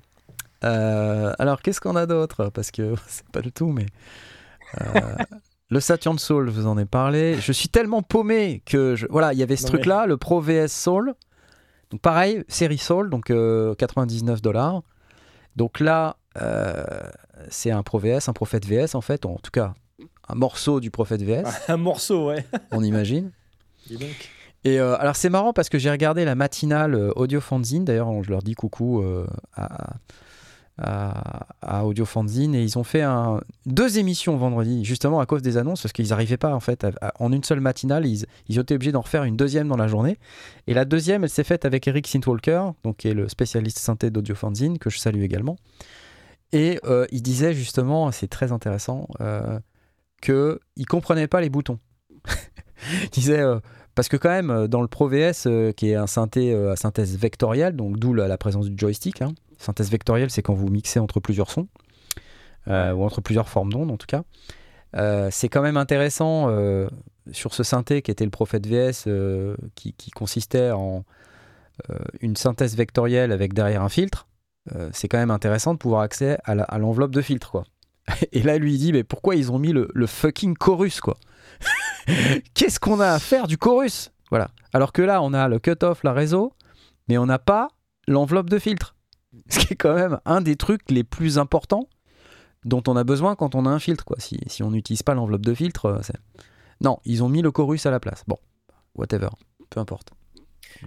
Euh, alors, qu'est-ce qu'on a d'autre? Parce que c'est pas du tout, mais. euh, le Saturn Soul, je vous en ai parlé. Je suis tellement paumé que. Je... Voilà, il y avait ce Non, truc-là, le Pro VS Soul. Donc, pareil, série Soul, donc euh, 99 dollars. Donc là, euh, c'est un Pro VS, un Prophète VS, en fait, en tout cas, un morceau du Prophète VS, Un morceau, ouais. on imagine. Dis donc. Et euh, alors c'est marrant parce que j'ai regardé la matinale euh, Audio Fanzine, d'ailleurs je leur dis coucou euh, à, à, à Audio Fanzine, et ils ont fait deux émissions vendredi, justement à cause des annonces, parce qu'ils n'arrivaient pas en fait, en une seule matinale, ils, ils étaient obligés d'en refaire une deuxième dans la journée. Et la deuxième, elle s'est faite avec Eric Sintwalker, donc, qui est le spécialiste synthé d'Audio Fanzine, que je salue également. Et euh, il disait justement, c'est très intéressant, euh, qu'il ne comprenait pas les boutons. il disait... euh, parce que quand même, euh, dans le Pro VS, euh, qui est un synthé euh, à synthèse vectorielle, donc d'où la, présence du joystick. hein. Synthèse vectorielle, c'est quand vous mixez entre plusieurs sons, ou entre plusieurs formes d'ondes en tout cas. C'est quand même intéressant sur ce synthé qui était le Prophet VS, qui, consistait en une synthèse vectorielle avec derrière un filtre. C'est quand même intéressant de pouvoir la- à l'enveloppe de filtre, quoi. Et là, lui, il dit, mais pourquoi ils ont mis le, le fucking chorus, quoi? Qu'est-ce qu'on a à faire du chorus? Voilà. Alors que là, on a le cut-off, la réseau, mais on n'a pas l'enveloppe de filtre. Ce qui est quand même un des trucs les plus importants dont on a besoin quand on a un filtre. Quoi. Si, si on n'utilise pas l'enveloppe de filtre, euh, c'est... Non, ils ont mis le chorus à la place. Bon, whatever, peu importe.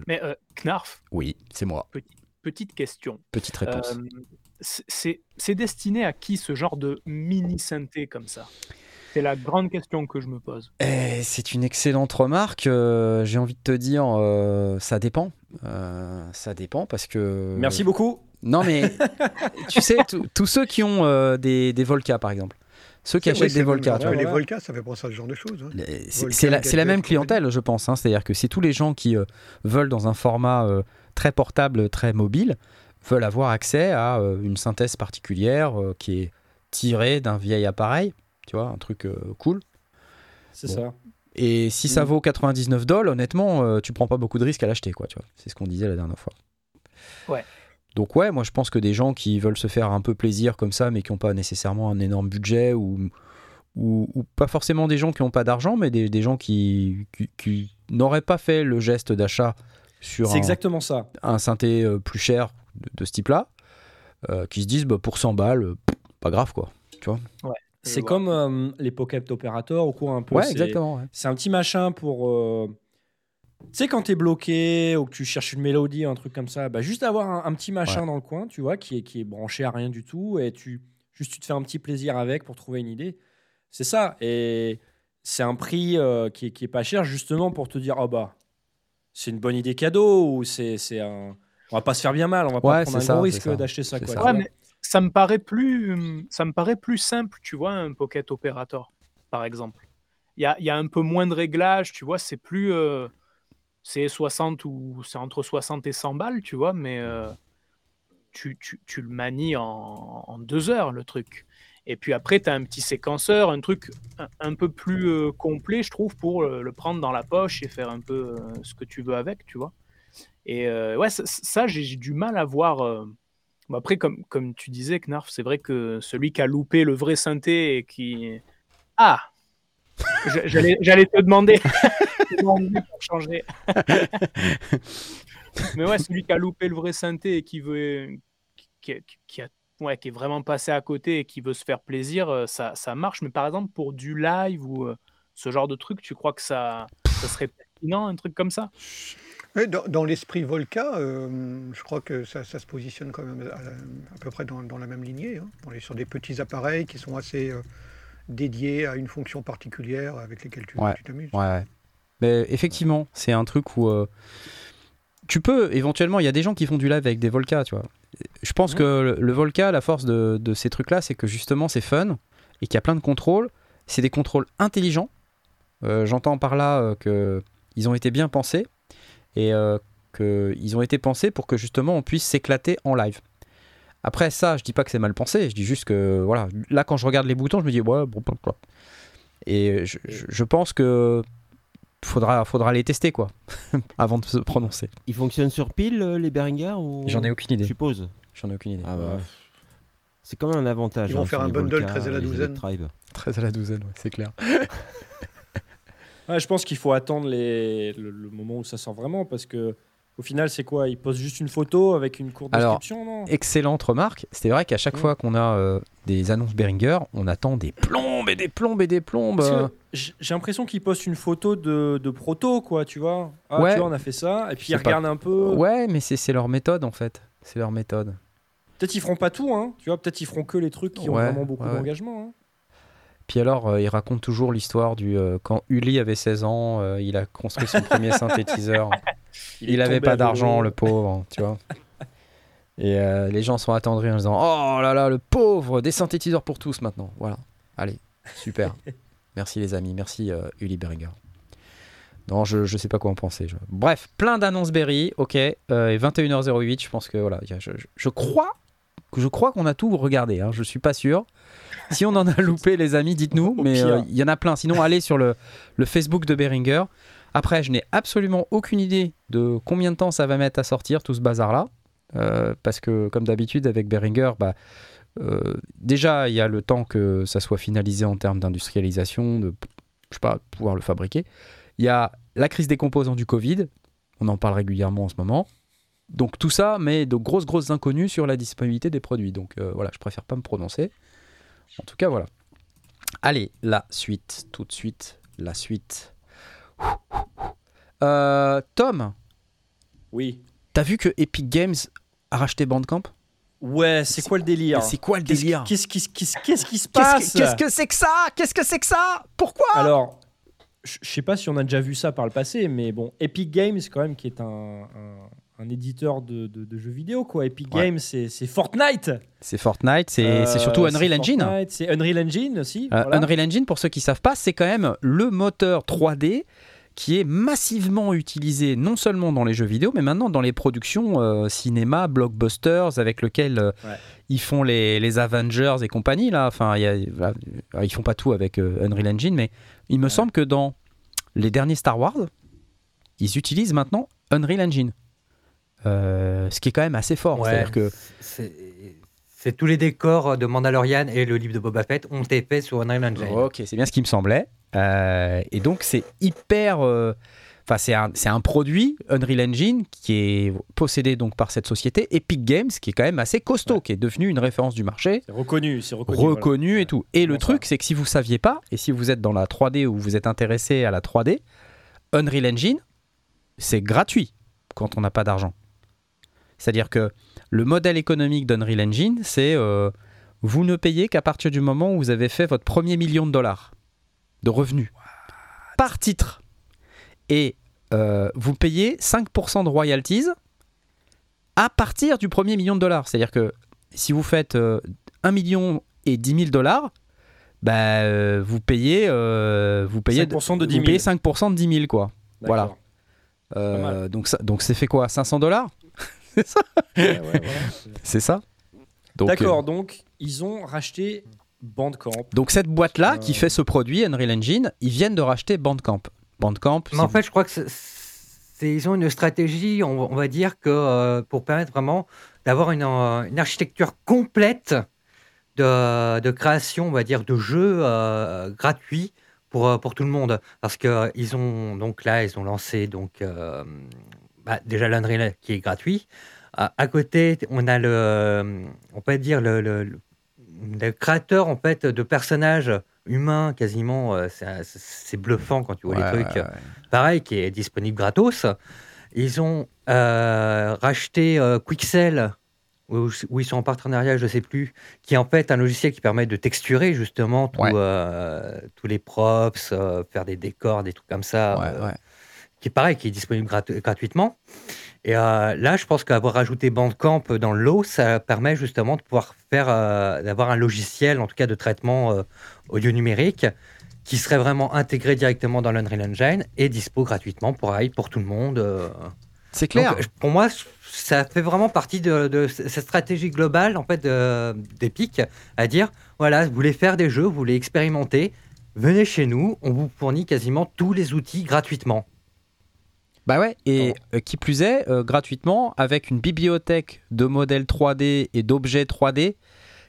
Mais euh, Knarf, Oui, c'est moi. petite question. Petite réponse. Euh, c'est destiné à qui ce genre de mini synthé comme ça? C'est la grande question que je me pose. Eh, c'est une excellente remarque. euh, J'ai envie de te dire, euh, ça dépend. Euh, ça dépend parce que. Merci beaucoup. Non, mais tu sais, tous- ceux qui ont euh, des, des Volca, par exemple, ceux qui achètent c'est des Volca, tu vois, Les. Volca, ça fait penser à ce genre de choses. hein. c'est la, même clientèle, je pense. hein. C'est-à-dire que c'est tous les gens qui euh, veulent, dans un format euh, très portable, très mobile, veulent avoir accès à euh, une synthèse particulière euh, qui est tirée d'un vieil appareil, tu vois, un truc euh, cool. C'est Bon. ça. Et si ça Mm. vaut 99 dollars, honnêtement, tu prends pas beaucoup de risques à l'acheter, quoi. Tu vois, c'est ce qu'on disait la dernière fois. Ouais. Donc ouais, moi je pense que des gens qui veulent se faire un peu plaisir comme ça, mais qui n'ont pas nécessairement un énorme budget ou ou, ou pas forcément des gens qui n'ont pas d'argent, mais des, des gens qui, qui, qui n'auraient pas fait le geste d'achat sur un, exactement ça. un synthé plus cher de, de ce type-là, euh, qui se disent bah, pour 100 balles, pas grave quoi. C'est vois. comme euh, les Pocket Operator ou quoi un peu. Ouais, c'est- exactement. ouais. C'est un petit machin pour. euh, Tu sais, quand t'es bloqué ou que tu cherches une mélodie, un truc comme ça, bah, juste avoir un, un petit machin Ouais. dans le coin, tu vois, qui est, qui est branché à rien du tout, et tu juste tu te fais un petit plaisir avec pour trouver une idée. C'est ça. Et c'est un prix euh, qui, est, qui est pas cher, justement pour te dire, oh bah, c'est une bonne idée cadeau, ou c'est c'est un. On va pas se faire bien mal, on va pas Ouais, prendre un c'est ça, gros risque d'acheter ça. Quoi, ça. Ouais, mais ça me paraît plus, ça me paraît plus simple, tu vois, un Pocket Operator, par exemple. Il y a, il y a un peu moins de réglages, tu vois, c'est plus, euh, c'est 60 ou c'est entre 60 et 100 balles, tu vois, mais euh, tu, tu, tu le manies en, en deux heures, le truc. Et puis après, tu as un petit séquenceur, un truc un, un peu plus euh, complet, je trouve, pour euh, le prendre dans la poche et faire un peu euh, ce que tu veux avec, tu vois. Et euh, ouais, ça, ça, j'ai du mal à voir. euh, Bon, après, comme, comme tu disais, Knarf, c'est vrai que celui qui a loupé le vrai synthé et qui. Ah J'allais te demander. pour changer. Mais ouais, celui qui a loupé le vrai synthé et qui veut. qui, qui- a, ouais, qui est vraiment passé à côté et qui veut se faire plaisir, euh, ça, ça marche. Mais par exemple, pour du live ou ce genre de truc, tu crois que ça, ça serait pertinent, un truc comme ça? Dans dans l'esprit Volca, euh, je crois que ça, ça se positionne quand même à, à peu près dans, dans la même lignée. hein. On est sur des petits appareils qui sont assez euh, dédiés à une fonction particulière avec lesquels tu Ouais. t'amuses. Ouais, ouais. Mais effectivement, c'est un truc où euh, tu peux éventuellement. Il y a des gens qui font du live avec des Volca, tu vois. Je pense que le, le Volca, la force de, de ces trucs-là, c'est que justement c'est fun et qu'il y a plein de contrôles. C'est des contrôles intelligents. J'entends par là euh, que ils ont été bien pensés et euh, qu'ils ont été pensés pour que justement on puisse s'éclater en live. Après ça, je dis pas que c'est mal pensé, je dis juste que voilà, là quand je regarde les boutons, je me dis ouais, bon, bon. Et je, je- je pense que faudra, faudra les tester quoi, avant de se prononcer. Ils fonctionnent sur pile, euh, les Behringer ou... J'en ai aucune Je idée. suppose. J'en ai aucune idée. Ah bah, C'est quand même un avantage. Ils vont hein, faire un bundle Volca, 13 à la douzaine. Electribe. 13 à la douzaine, ouais, c'est clair. Ouais, je pense qu'il faut attendre les, le, le moment où ça sort vraiment parce que au final, c'est quoi? Ils postent juste une photo avec une courte Alors, description, non? Excellente remarque. C'est vrai qu'à chaque Mm. fois qu'on a euh, des annonces Behringer, on attend des plombes et des plombes et des plombes. Euh. j'ai l'impression qu'ils postent une photo de, de proto, quoi, tu vois. Ah, Ouais. tu vois, on a fait ça, et puis ils pas. regardent un peu. Ouais, mais c'est leur méthode en fait. C'est leur méthode. Peut-être ils feront pas tout, hein. Tu vois, peut-être ils feront que les trucs qui ont vraiment beaucoup ouais. d'engagement. hein. Puis alors, euh, il raconte toujours l'histoire du euh, quand Uli avait 16 ans, euh, il a construit son premier synthétiseur. Il n'avait pas d'argent, le pauvre, tu vois. Et les gens sont attendris en disant Oh là là, le pauvre, des synthétiseurs pour tous maintenant. Voilà. Allez, super. merci les amis, merci Uli Beringer. Non, je, je sais pas quoi en penser. je- Bref, plein d'annonces Berry, ok. euh, et 21h08, je pense que voilà. Je, je- je crois je crois qu'on a tout regardé. Hein, je suis pas sûr. Si on en a loupé, les amis, dites-nous. Mais euh, il y en a plein. Sinon, allez sur le, le Facebook de Beringer. Après, je n'ai absolument aucune idée de combien de temps ça va mettre à sortir tout ce bazar-là. Euh, parce que, comme d'habitude, avec Behringer, bah, euh, déjà, il y a le temps que ça soit finalisé en termes d'industrialisation, de je sais pas, pouvoir le fabriquer. Il y a la crise des composants du Covid. On en parle régulièrement en ce moment. Donc tout ça met de grosses, grosses inconnues sur la disponibilité des produits. Donc euh, voilà, je préfère pas me prononcer. En tout cas, voilà. Allez, la suite, tout de suite, la suite. Euh, Tom, Oui. T'as vu que Epic Games a racheté Bandcamp? Ouais, c'est quoi le délire? C'est quoi le délire? Qu'est-ce qui, se passe que- Qu'est-ce que c'est que ça? Qu'est-ce que c'est que ça? Pourquoi? Alors, je je sais pas si on a déjà vu ça par le passé, mais bon, Epic Games, quand même, qui est un, un- un éditeur de, de- de jeux vidéo, quoi. Epic Ouais. Games, c'est Fortnite. C'est Fortnite, c'est Euh, surtout Unreal Engine. C'est Unreal Engine aussi. Euh, voilà. Unreal Engine, pour ceux qui savent pas, c'est quand même le moteur 3D qui est massivement utilisé non seulement dans les jeux vidéo, mais maintenant dans les productions euh, cinéma, blockbusters, avec euh, Ouais. ils font les, les Avengers et compagnie. Là. Enfin, il y a- voilà, ils font pas tout avec euh, Unreal Engine, mais il me semble que dans les derniers Star Wars, ils utilisent maintenant Unreal Engine. Euh, ce qui est quand même assez fort. Ouais. C'est-à-dire que C'est tous les décors de Mandalorian et le livre de Boba Fett ont été faits sur Unreal Engine. Ok, c'est bien ce qui me semblait. Euh, et donc, c'est hyper. euh, Enfin, c'est un, un produit Unreal Engine qui est possédé donc par cette société Epic Games, qui est quand même assez costaud, Ouais. qui est devenu une référence du marché, C'est reconnu, c'est reconnu. reconnu voilà. et tout. Et le truc, c'est que si vous saviez pas, et si vous êtes dans la 3D ou vous êtes intéressé à la 3D, Unreal Engine, c'est gratuit quand on n'a pas d'argent. C'est-à-dire que le modèle économique d'Unreal Engine, c'est euh, vous ne payez qu'à partir du moment où vous avez fait votre premier million de dollars de revenus par titre. Et euh, vous payez 5% de royalties à partir du premier million de dollars. C'est-à-dire que si vous faites euh, 1 million et 10 000 dollars, bah, euh, vous payez, euh, vous payez, 5% de 10 vous 000. payez 5% de 10 000 quoi. Voilà. Euh, donc ça, donc c'est fait quoi? 500 dollars? Ouais, ouais, voilà. C'est ça Donc, D'accord, euh, donc ils ont racheté Bandcamp. donc cette boîte là Euh, qui fait ce produit Unreal Engine, ils viennent de racheter Bandcamp. Bandcamp, Mais en fait, je crois que c'est- c'est- ils ont une stratégie, on, on va dire, que euh, pour permettre vraiment d'avoir une, euh, une architecture complète de, de création, on va dire, de jeux euh, gratuits pour, pour tout le monde. Parce que euh, ils ont donc là, ils ont lancé donc euh, bah, déjà l'Unreal qui est gratuit. À, à côté, on a le, on peut dire le, le, le- le créateur en fait de personnages humains quasiment. euh, c'est- bluffant quand tu vois Ouais, les trucs ouais, ouais. pareil, qui est disponible gratos. Ils ont euh, racheté euh, Quixel, où, où ils sont en partenariat, je ne sais plus, qui est en fait un logiciel qui permet de texturer justement tout, Ouais. euh, tous les props, euh, faire des décors, des trucs comme ça, Ouais, euh, ouais. Qui est pareil, qui est disponible gratu- gratuitement. Et euh, là, je pense qu'avoir ajouté Bandcamp dans le lot, ça permet justement de pouvoir faire, euh, d'avoir un logiciel, en tout cas de traitement euh, audio numérique, qui serait vraiment intégré directement dans l'Unreal Engine et dispo gratuitement pour, pour tout le monde. euh. C'est clair. Donc, pour moi, ça fait vraiment partie de, de cette stratégie globale en fait de- d'Epic à dire voilà, vous voulez faire des jeux, vous voulez expérimenter, venez chez nous, on vous fournit quasiment tous les outils gratuitement. Bah ouais, et euh, qui plus est, euh, gratuitement, avec une bibliothèque de modèles 3D et d'objets 3D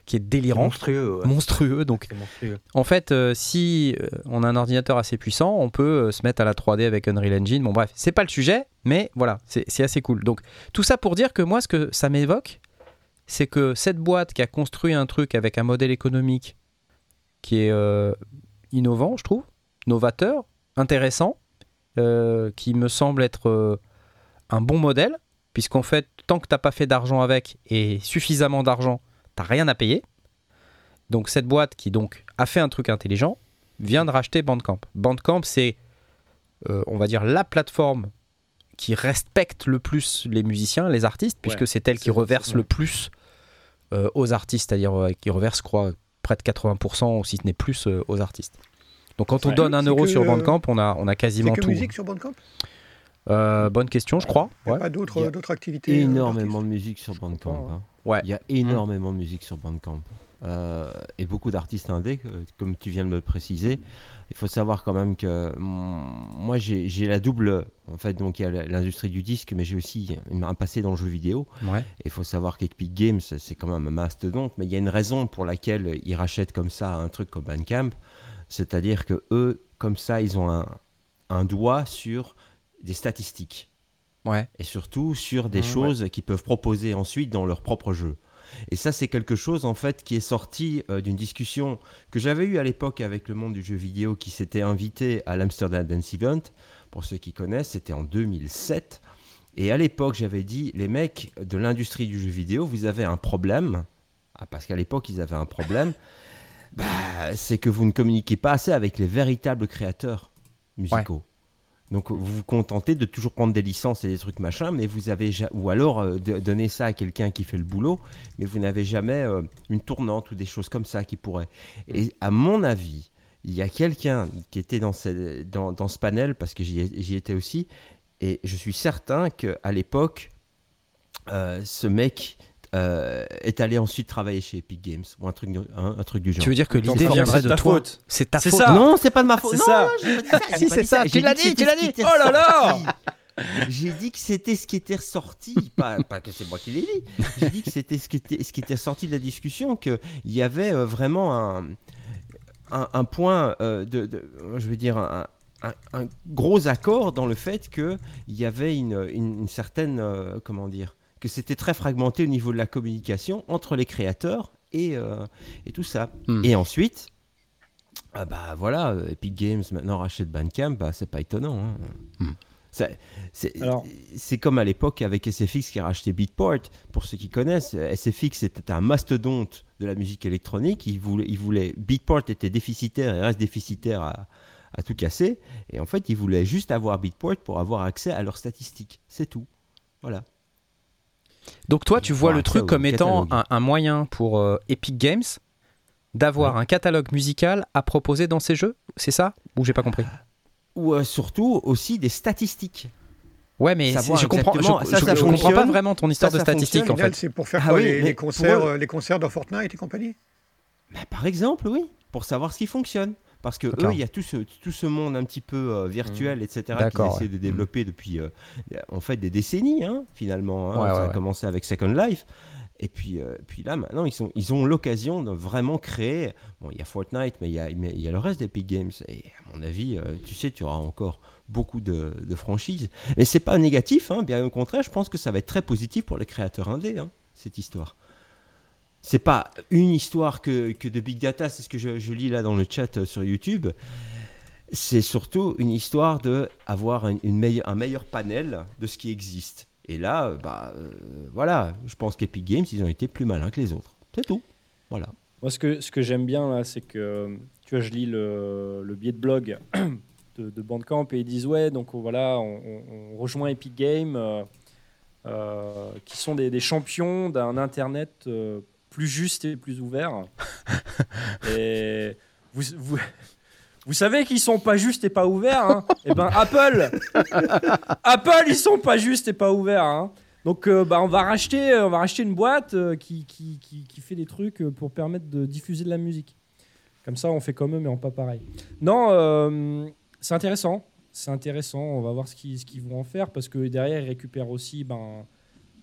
qui est délirante, monstrueux. ouais. monstrueux. Donc, monstrueux. en fait, euh, si on a un ordinateur assez puissant, on peut se mettre à la 3D avec Unreal Engine. Bon, bref, c'est pas le sujet, mais voilà, c'est assez cool. Donc, tout ça pour dire que moi, ce que ça m'évoque, c'est que cette boîte qui a construit un truc avec un modèle économique qui est innovant, je trouve, novateur, intéressant, euh, qui me semble être euh, un bon modèle, puisqu'en fait, tant que t'as pas fait d'argent avec et suffisamment d'argent, t'as rien à payer. Donc cette boîte qui donc a fait un truc intelligent vient de racheter Bandcamp. Bandcamp, c'est, euh, on va dire, la plateforme qui respecte le plus les musiciens, les artistes, puisque c'est elle qui reverse le plus aux artistes, c'est-à-dire qui reverse, je crois, près de 80%, ou si ce n'est plus, aux artistes. Donc quand on donne un euro sur Bandcamp, on a, on a quasiment que tout. musique sur Bandcamp? Euh, bonne question, je crois. Il n'y a Ouais. pas y d'autres a d'autres activités euh, énormément d'artistes de musique sur Bandcamp. hein. Ouais. Il y a énormément de musique sur Bandcamp. Euh, et beaucoup d'artistes indés, euh, comme tu viens de me le préciser. Il faut savoir quand même que moi j'ai j'ai la double, en fait, donc il y a l'industrie du disque, mais j'ai aussi un passé dans le jeu vidéo. Ouais. Et il faut savoir qu'Epic Games, c'est quand même un mastodonte, mais il y a une raison pour laquelle ils rachètent comme ça un truc comme Bandcamp. C'est-à-dire que eux, comme ça, ils ont un, un doigt sur des statistiques Ouais. et surtout sur des Ouais. choses qu'ils peuvent proposer ensuite dans leur propre jeu. Et ça, c'est quelque chose en fait qui est sorti euh, d'une discussion que j'avais eue à l'époque avec le monde du jeu vidéo qui s'était invité à l'Amsterdam Dance Event. Pour ceux qui connaissent, c'était en 2007. Et à l'époque, j'avais dit, les mecs de l'industrie du jeu vidéo, vous avez un problème. Ah, parce qu'à l'époque, ils avaient un problème. Bah, c'est que vous ne communiquez pas assez avec les véritables créateurs musicaux. Donc vous vous contentez de toujours prendre des licences et des trucs machin, mais vous avez ja- ou alors euh, de- donner ça à quelqu'un qui fait le boulot, mais vous n'avez jamais euh, une tournante ou des choses comme ça qui pourraient. Et à mon avis, il y a quelqu'un qui était dans ce, dans, dans ce panel, parce que j'y étais aussi, et je suis certain qu'à l'époque, euh, ce mec euh, est allé ensuite travailler chez Epic Games ou un truc, un, un truc du genre. Tu veux dire que l'idée viendrait de toi C'est ta faute. Ça. Non, c'est pas de ma faute. C'est ça. si, c'est ça. Tu l'as dit, tu l'as dit. Oh là là J'ai dit que c'était ce qui était ressorti, pas, pas que c'est moi qui l'ai dit. J'ai dit que c'était ce qui était ce qui était ressorti de la discussion, qu'il y avait euh, vraiment un, un, un point euh, de, de, je veux dire un, un, un, gros accord dans le fait qu'il y avait une, une, une certaine euh, comment dire que c'était très fragmenté au niveau de la communication entre les créateurs et, euh, et tout ça. Hmm. Et ensuite, ah bah voilà, Epic Games maintenant rachète Bandcamp, bah c'est pas étonnant. Hein. Hmm. C'est Alors- comme à l'époque avec SFX qui a racheté Beatport. Pour ceux qui connaissent, SFX était un mastodonte de la musique électronique. Il voulait, il voulait Beatport était déficitaire et reste déficitaire à, à tout casser. Et en fait, ils voulaient juste avoir Beatport pour avoir accès à leurs statistiques. C'est tout. Voilà. Donc toi, tu vois Ouais, le truc ça, comme étant un, un moyen pour euh, Epic Games d'avoir un catalogue musical à proposer dans ses jeux C'est ça? Ou j'ai pas compris? Ou euh, surtout aussi des statistiques. Ouais, mais je comprends, je, exactement. Ça, je- ça je comprends pas vraiment ton histoire Ça, de ça statistiques en fait. c'est pour faire Ah quoi oui, les, concerts, euh, les concerts dans Fortnite et compagnie? Bah, par exemple, oui, pour savoir ce qui fonctionne. Parce que eux, il y a tout ce, tout ce monde un petit peu euh, virtuel, etc., qu'ils D'accord, essaient ouais. de développer depuis, euh, en fait, des décennies, hein, finalement. hein. Ouais, Ça ouais, a ouais. commencé avec Second Life. Et puis, euh, puis là, maintenant, ils, sont, ils ont l'occasion de vraiment créer. Bon, il y a Fortnite, mais il y a, mais il y a le reste d'Epic Games. Et à mon avis, euh, tu sais, tu auras encore beaucoup de, de franchises. Et c'est pas négatif, hein, bien au contraire, je pense que ça va être très positif pour les créateurs indés, hein, cette histoire. C'est pas une histoire que, que de big data, c'est ce que je, lis là dans le chat euh, sur YouTube. C'est surtout une histoire de avoir un, une meilleure- un meilleur panel de ce qui existe. Et là, euh, bah euh, voilà, je pense qu'Epic Games, ils ont été plus malins que les autres. C'est tout. Voilà. Moi, ce que, ce que j'aime bien, là, c'est que, tu vois, je lis le, le billet de blog de, de Bandcamp et ils disent, ouais, donc voilà, on, rejoint Epic Games, qui sont des, des champions d'un Internet plus juste et plus ouvert. et vous, vous, vous savez qu'ils sont pas justes et pas ouverts, hein Eh ben, Apple Apple, ils sont pas justes et pas ouverts, hein donc euh, bah, on va racheter, on va racheter une boîte euh, qui, qui, qui, qui fait des trucs euh, pour permettre de diffuser de la musique. Comme ça, on fait comme eux, mais en pas pareil. Non, euh, c'est intéressant. C'est intéressant. On va voir ce qu'ils ce qu'ils vont en faire parce que derrière, ils récupèrent aussi, ben,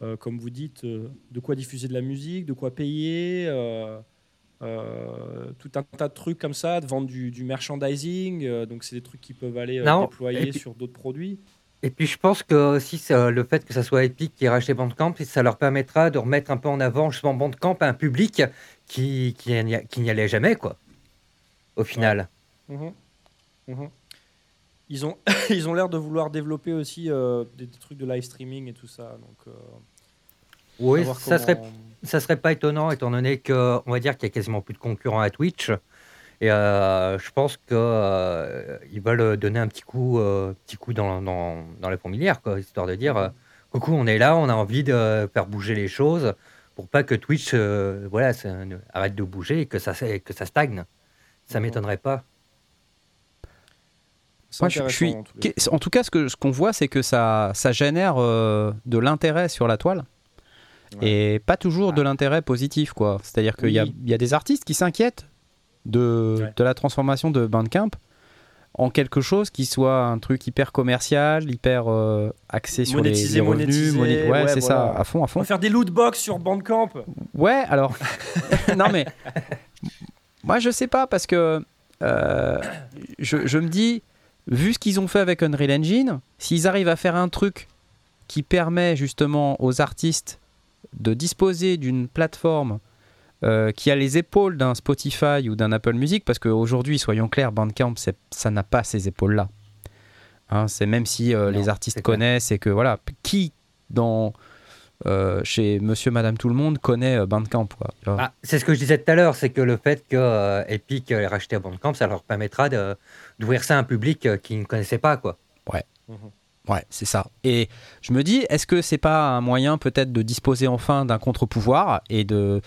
euh, comme vous dites, euh, de quoi diffuser de la musique, de quoi payer, euh, tout un tas de trucs comme ça, de vendre du, du merchandising. donc, c'est des trucs qui peuvent aller déployer puis- sur d'autres produits. Et puis je pense que aussi le fait que ça soit Epic qui ait racheté Bandcamp, ça leur permettra de remettre un peu en avant justement Bandcamp à un public qui, qui n'y allait jamais, quoi. Au final. Mhm. Mhm. Ils ont ils ont l'air de vouloir développer aussi euh, des, des trucs de live streaming et tout ça. Donc, euh, Oui, ça serait, comment- ça serait pas étonnant étant donné que on va dire qu'il y a quasiment plus de concurrents à Twitch. Et euh, je pense que euh, ils veulent donner un petit coup, petit coup dans, dans, dans la fourmilière, quoi, histoire de dire euh, coucou, on est là, on a envie de faire bouger les choses pour pas que Twitch, euh, voilà, ça arrête de bouger et que ça, que ça stagne. Ça Mhm. m'étonnerait pas. Moi, je, je suis. en tout cas, ce que ce qu'on voit, c'est que ça, ça génère euh, de l'intérêt sur la toile. Et pas toujours de l'intérêt positif, quoi. C'est-à-dire qu'il y, a- y a des artistes qui s'inquiètent de, Ouais. de la transformation de Bandcamp en quelque chose qui soit un truc hyper commercial, hyper euh, axé sur les, Monétisé, les revenus. monétisé, moni- ouais, ouais, c'est ça, voilà. à fond, à On fond. va faire des loot box sur Bandcamp. Ouais, alors. non, mais. Moi, je sais pas, parce que. euh, je, je me dis, vu ce qu'ils ont fait avec Unreal Engine, s'ils arrivent à faire un truc qui permet justement aux artistes de disposer d'une plateforme euh, qui a les épaules d'un Spotify ou d'un Apple Music, parce qu'aujourd'hui, soyons clairs, Bandcamp, ça n'a pas ces épaules-là. Hein, c'est même si euh, Non, les artistes connaissent et que voilà, qui dans euh, chez Monsieur, Madame, tout le monde connaît euh, Bandcamp. Ah, c'est ce que je disais tout à l'heure, c'est que le fait que euh, Epic ait racheté Bandcamp, ça leur permettra de- d'ouvrir ça à un public euh, qui ne connaissait pas, quoi. Ouais, c'est ça. Et je me dis, est-ce que c'est pas un moyen peut-être de disposer enfin d'un contre-pouvoir et de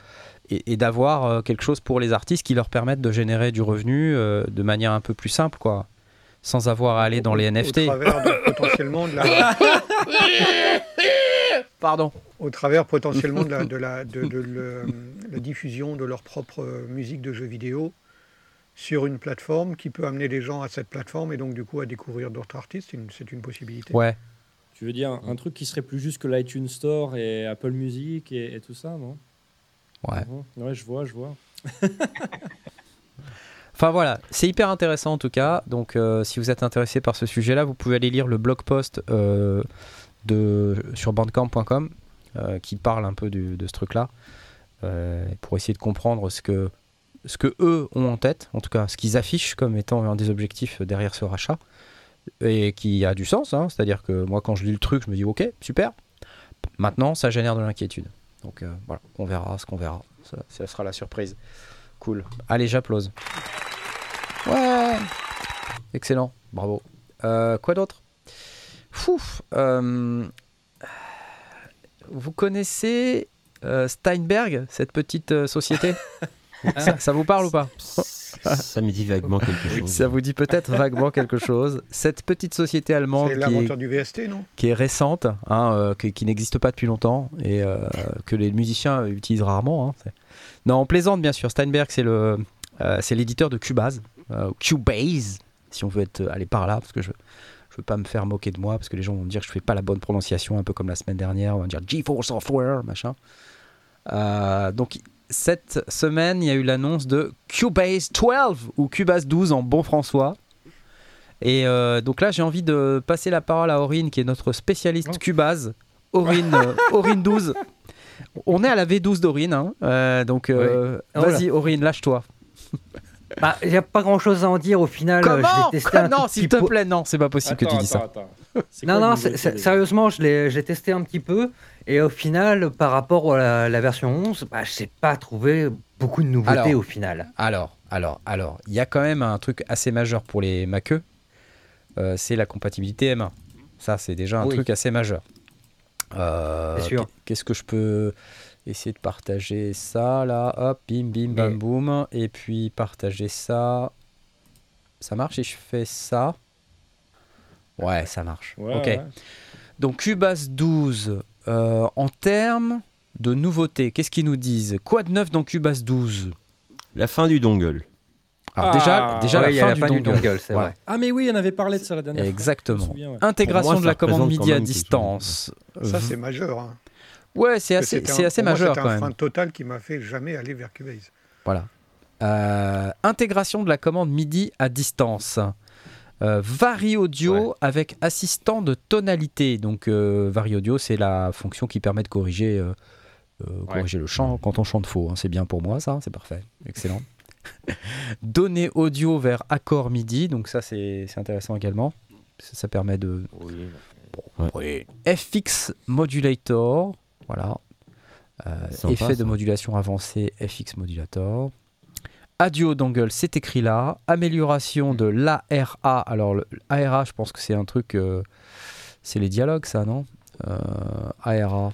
et, d'avoir quelque chose pour les artistes qui leur permettent de générer du revenu de manière un peu plus simple, quoi, sans avoir à aller dans les NFT. Au travers de, potentiellement de la. Pardon. Au travers potentiellement de la, de la, de, la diffusion de leur propre musique de jeux vidéo sur une plateforme qui peut amener les gens à cette plateforme et donc du coup à découvrir d'autres artistes, c'est une, possibilité. Ouais. Tu veux dire un, truc qui serait plus juste que l'iTunes Store et Apple Music et, tout ça, non? Ouais. Mhm. Ouais, je vois, je vois. Enfin voilà, c'est hyper intéressant en tout cas. Donc euh, si vous êtes intéressé par ce sujet-là, vous pouvez aller lire le blog post euh, de, sur bandcamp.com euh, qui parle un peu de ce truc-là pour essayer de comprendre ce que ce que eux ont en tête, en tout cas ce qu'ils affichent comme étant un des objectifs derrière ce rachat, et qui a du sens. Hein. C'est-à-dire que moi, quand je lis le truc, je me dis ok, super. Maintenant, ça génère de l'inquiétude. Donc euh, voilà, on verra ce qu'on verra. Ça, sera la surprise. Cool. Allez, j'applause. Ouais. Excellent. Bravo. Euh, quoi d'autre? Fouf. Euh, vous connaissez Steinberg, cette petite société? Ça, vous parle ou pas? Ça me dit vaguement quelque chose. Ça vous dit peut-être vaguement quelque chose. Cette petite société allemande qui est, du VST, non? qui est récente, hein, euh, qui, n'existe pas depuis longtemps et euh, que les musiciens utilisent rarement. Hein, non, on plaisante bien sûr. Steinberg, c'est le, euh, c'est l'éditeur de Cubase, Cubase, si on veut être aller par là, parce que je pas me faire moquer de moi parce que les gens vont me dire que je fais pas la bonne prononciation, un peu comme la semaine dernière, on va dire GeForce Software, machin. donc cette semaine, il y a eu l'annonce de Cubase 12 ou Cubase 12 en bon François. Et euh, donc là, j'ai envie de passer la parole à Aurine, qui est notre spécialiste oh. Cubase. Aurine, euh, Aurine 12. On est à la V12 d'Aurine, hein. euh, donc oh vas-y Aurine, lâche-toi. Bah, il n'y a pas grand chose à en dire au final. Comment je testé un Non, s'il te plaît, non, c'est pas possible que tu dis ça. Non, non, sérieusement, je l'ai testé un petit peu. Et au final, par rapport à la, version 11, bah, je n'ai pas trouvé beaucoup de nouveautés au final. Alors, alors, alors, il y a quand même un truc assez majeur pour les Maceux, euh, c'est la compatibilité M1. Ça, c'est déjà un truc assez majeur. Euh, Qu'est-ce que je peux essayer de partager ça là Hop, bim, bim, bam, boum. Et puis partager ça. Ça marche et je fais ça? Ouais, ça marche. ok. Donc Cubase 12, euh, en termes de nouveautés, qu'est-ce qu'ils nous disent? Quoi de neuf dans Cubase 12 La fin du dongle. Alors déjà, ah, déjà la, fin du dongle, c'est vrai. Ah mais oui, on avait parlé de ça la dernière Exactement. fois. Exactement. Intégration de la commande MIDI à distance. Ça c'est majeur. Hein. Ouais, c'est assez, c'est assez majeur quand même. C'est un frein total qui m'a fait jamais aller vers Cubase. Voilà. Euh, intégration de la commande MIDI à distance. Euh, Vari Audio avec assistant de tonalité. Donc euh, Vari Audio, c'est la fonction qui permet de corriger, euh, corriger le chant quand on chante faux. Hein. C'est bien pour moi, ça, c'est parfait, excellent. Donner audio vers accord MIDI, donc ça c'est intéressant également. Ça, permet de. FX Modulator, voilà. effet de modulation avancé, FX Modulator. Adio Dongle, c'est écrit là. Amélioration de l'ARA. Alors, l'ARA, je pense que c'est un truc. Euh, c'est les dialogues, ça, non? Euh, ARA.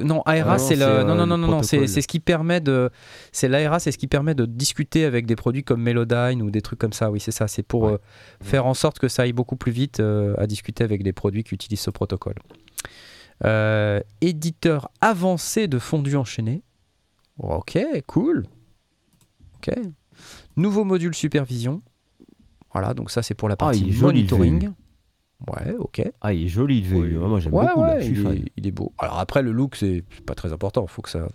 Non, ARA, c'est le. Non, non, non, non, c'est ce qui permet de. C'est l'ARA, c'est ce qui permet de discuter avec des produits comme Melodyne ou des trucs comme ça. Oui, c'est ça. C'est pour euh, faire en sorte que ça aille beaucoup plus vite à discuter avec des produits qui utilisent ce protocole. Éditeur avancé de fondu enchaîné. Ok, cool. Nouveau module supervision. Voilà, donc ça c'est pour la ah, partie monitoring. Ouais, ok. Ah, il est joli le VU. Moi j'aime beaucoup. Ouais, il, est, beau. Alors après, le look, c'est pas très important. Faut que ça.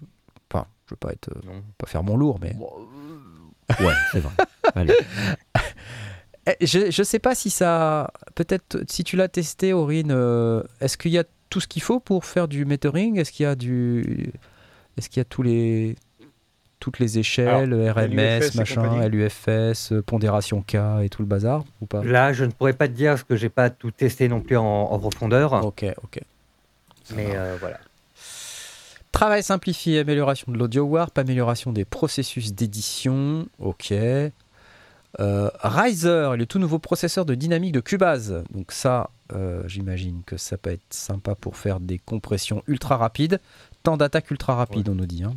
Enfin, je veux pas être. Euh, pas faire mon lourd, mais. Euh, ouais, c'est vrai. Eh, je, je sais pas si ça. Peut-être si tu l'as testé, Aurine, euh, est-ce qu'il y a tout ce qu'il faut pour faire du metering Est-ce qu'il y a du. Est-ce qu'il y a tous les toutes les échelles, RMS, machin, LUFS, pondération K et tout le bazar ou pas? Là, je ne pourrais pas te dire parce que j'ai pas tout testé non plus en, profondeur. Ok, ok. Mais euh, voilà. Travail simplifié, amélioration de l'audio warp, amélioration des processus d'édition. Ok. Euh, Riser, le tout nouveau processeur de dynamique de Cubase. Donc ça, euh, j'imagine que ça peut être sympa pour faire des compressions ultra rapides. Temps d'attaque ultra rapide, on nous dit. Hein.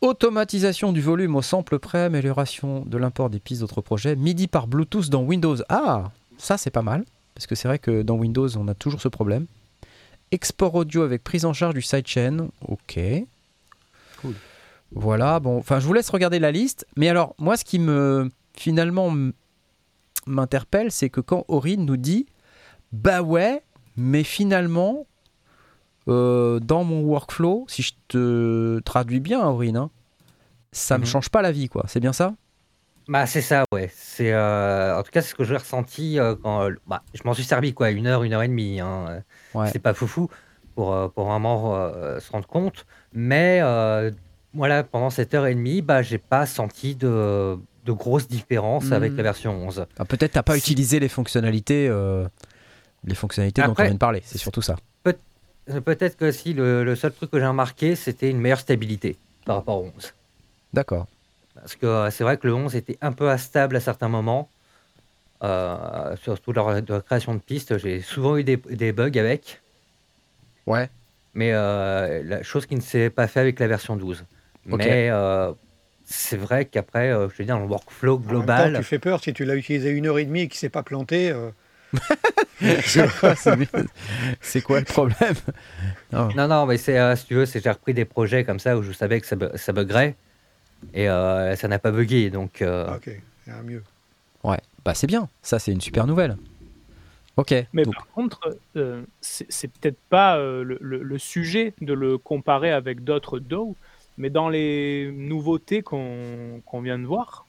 Automatisation du volume au sample près, amélioration de l'import des pistes d'autres projets, MIDI par Bluetooth dans Windows. Ah, ça c'est pas mal, parce que c'est vrai que dans Windows on a toujours ce problème. Export audio avec prise en charge du sidechain. Ok. Cool. Voilà, bon, enfin je vous laisse regarder la liste. Mais alors, moi ce qui me finalement m'interpelle, c'est que quand Aurine nous dit Bah ouais, mais finalement, euh, dans mon workflow, si je te traduis bien, Aurine, hein, ça me Mhm. change pas la vie, quoi. C'est bien ça? Bah, c'est ça, ouais. C'est, euh, en tout cas, c'est ce que j'ai ressenti euh, quand euh, bah, je m'en suis servi, quoi, une heure, une heure et demie. Hein. Ouais. C'est pas foufou pour, pour vraiment se rendre compte. Mais voilà, pendant cette heure et demie, bah, j'ai pas senti de, de grosses différences avec la version 11. Ah, Peut-être t'as pas utilisé les fonctionnalités, euh, les fonctionnalités dont on vient de parler. C'est surtout ça. Peut-être que si le, le seul truc que j'ai remarqué, c'était une meilleure stabilité par rapport au 11. D'accord. Parce que euh, c'est vrai que le 11 était un peu instable à certains moments. Euh, surtout lors de la création de pistes, j'ai souvent eu des, des bugs avec. Ouais. Mais euh, la chose qui ne s'est pas fait avec la version 12. Ok. Mais euh, c'est vrai qu'après, euh, je veux dire, dans le workflow En même temps, global, tu fais peur si tu l'as utilisé une heure et demie et qu'il s'est pas planté. euh, C'est. C'est quoi le problème? Non. non, non, mais c'est, euh, si tu veux, c'est j'ai repris des projets comme ça où je savais que ça, bu- ça buggerait et euh, ça n'a pas bugué. Donc, euh, ah, ok, il y a un mieux. Ouais, bah c'est bien. Ça, c'est une super nouvelle. Ok. Mais donc- par contre, euh, c'est c'est peut-être pas euh, le, le- le sujet de le comparer avec d'autres DAW, mais dans les nouveautés qu'on qu'on vient de voir,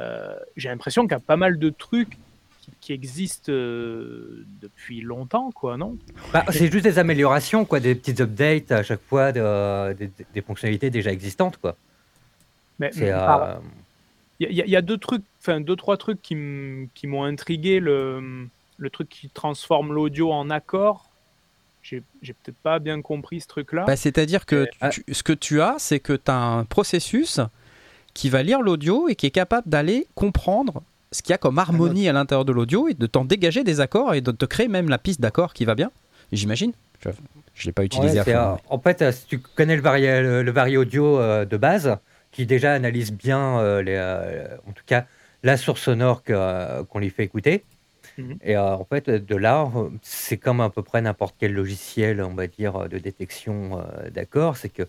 euh, j'ai l'impression qu'il y a pas mal de trucs qui, qui existent euh, depuis longtemps, quoi, non? Bah, c'est juste des améliorations, quoi, des petites updates à chaque fois, de- des, des fonctionnalités déjà existantes, quoi. Mais euh, Il y, a- il y a deux trucs, enfin deux trois trucs qui m'ont intrigué. Le, le truc qui transforme l'audio en accord. J'ai peut-être pas bien compris ce truc-là. Bah, C'est-à-dire que Ah. tu- ce que tu as, c'est que tu as un processus qui va lire l'audio et qui est capable d'aller comprendre ce qu'il y a comme harmonie à l'intérieur de l'audio et de t'en dégager des accords et de te créer même la piste d'accords qui va bien. J'imagine. Je ne l'ai pas utilisé Ouais, à fond. euh, en fait, euh, si tu connais le vari, le, le vari audio euh, de base, qui déjà analyse bien, euh, les, euh, en tout cas, la source sonore euh, qu'on lui fait écouter. Mhm. Et euh, en fait, de là, euh, c'est comme à peu près n'importe quel logiciel, on va dire, de détection euh, d'accords. C'est que,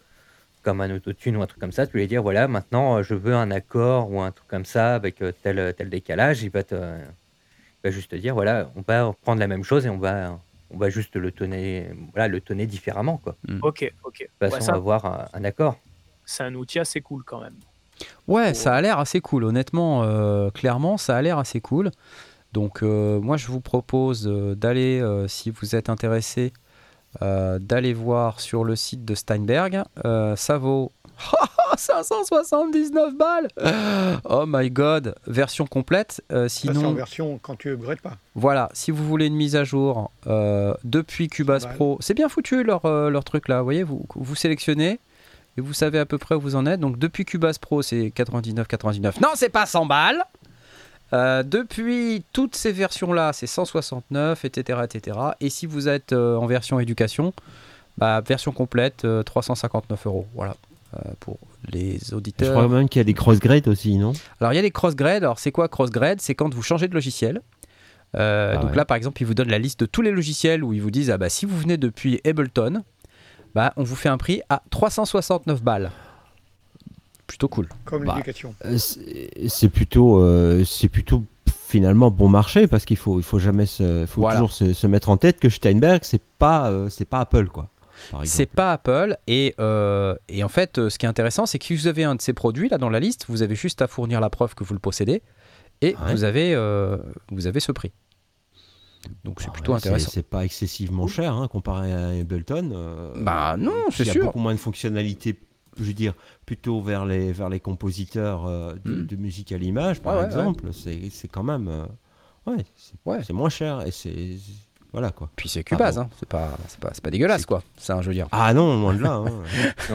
comme un autotune ou un truc comme ça, tu lui dire, voilà, maintenant, euh, je veux un accord ou un truc comme ça avec euh, tel, tel décalage. Il va, te, il va juste te dire, voilà, on va prendre la même chose et on va, on va juste le tonner, voilà, le tonner différemment, quoi Ok, ok. de toute Ouais, façon ça, avoir un, un accord. c'est un outil assez cool quand même. Ouais, ça a l'air assez cool. Honnêtement, euh, clairement, ça a l'air assez cool. Donc, euh, moi, je vous propose euh, d'aller, euh, si vous êtes intéressé, d'aller voir sur le site de Steinberg. Ça vaut 579 balles. Oh my god, version complète. Euh, en sinon, version quand tu upgrades pas. voilà, si vous voulez une mise à jour euh, depuis Cubase. Pro, c'est bien foutu leur, leur truc là. Vous voyez, vous, vous sélectionnez et vous savez à peu près où vous en êtes. Donc depuis Cubase Pro, c'est 99,99. Non, c'est pas 100 balles. Euh, depuis toutes ces versions là, c'est 169, etc., etc. Et si vous êtes euh, en version éducation, bah, version complète, euh, 359 euros. Voilà. Euh, pour les Je auditeurs. crois même qu'il y a des cross-grades aussi, non? Alors il y a les cross-grades. Alors c'est quoi cross-grade C'est quand vous changez de logiciel. Euh, Ah donc ouais. là par exemple, ils vous donnent la liste de tous les logiciels où ils vous disent ah bah si vous venez depuis Ableton, bah on vous fait un prix à 369 balles. Plutôt cool. Comme Bah, l'éducation. Euh, c'est plutôt, euh, c'est plutôt finalement bon marché parce qu'il faut, il faut jamais se, faut Voilà. toujours se, se mettre en tête que Steinberg c'est pas, euh, c'est pas Apple quoi. C'est pas Apple et, euh, et en fait ce qui est intéressant c'est que si vous avez un de ces produits là dans la liste, vous avez juste à fournir la preuve que vous le possédez et Ouais. vous avez euh, vous avez ce prix. Donc c'est Ah plutôt ouais, intéressant. C'est pas excessivement cher hein, comparé à Ableton. euh, Bah non, c'est Il y a sûr. beaucoup moins de fonctionnalités, je veux dire, plutôt vers les, vers les compositeurs euh, de, Mm. de musique à l'image, par Ouais, ouais, exemple. C'est c'est quand même. euh, ouais, c'est Ouais. c'est moins cher et c'est. Voilà quoi. Puis c'est Cubase, bon. hein. c'est pas, c'est pas, c'est pas dégueulasse C'est- quoi. C'est un je veux dire. Ah non, loin de là. hein.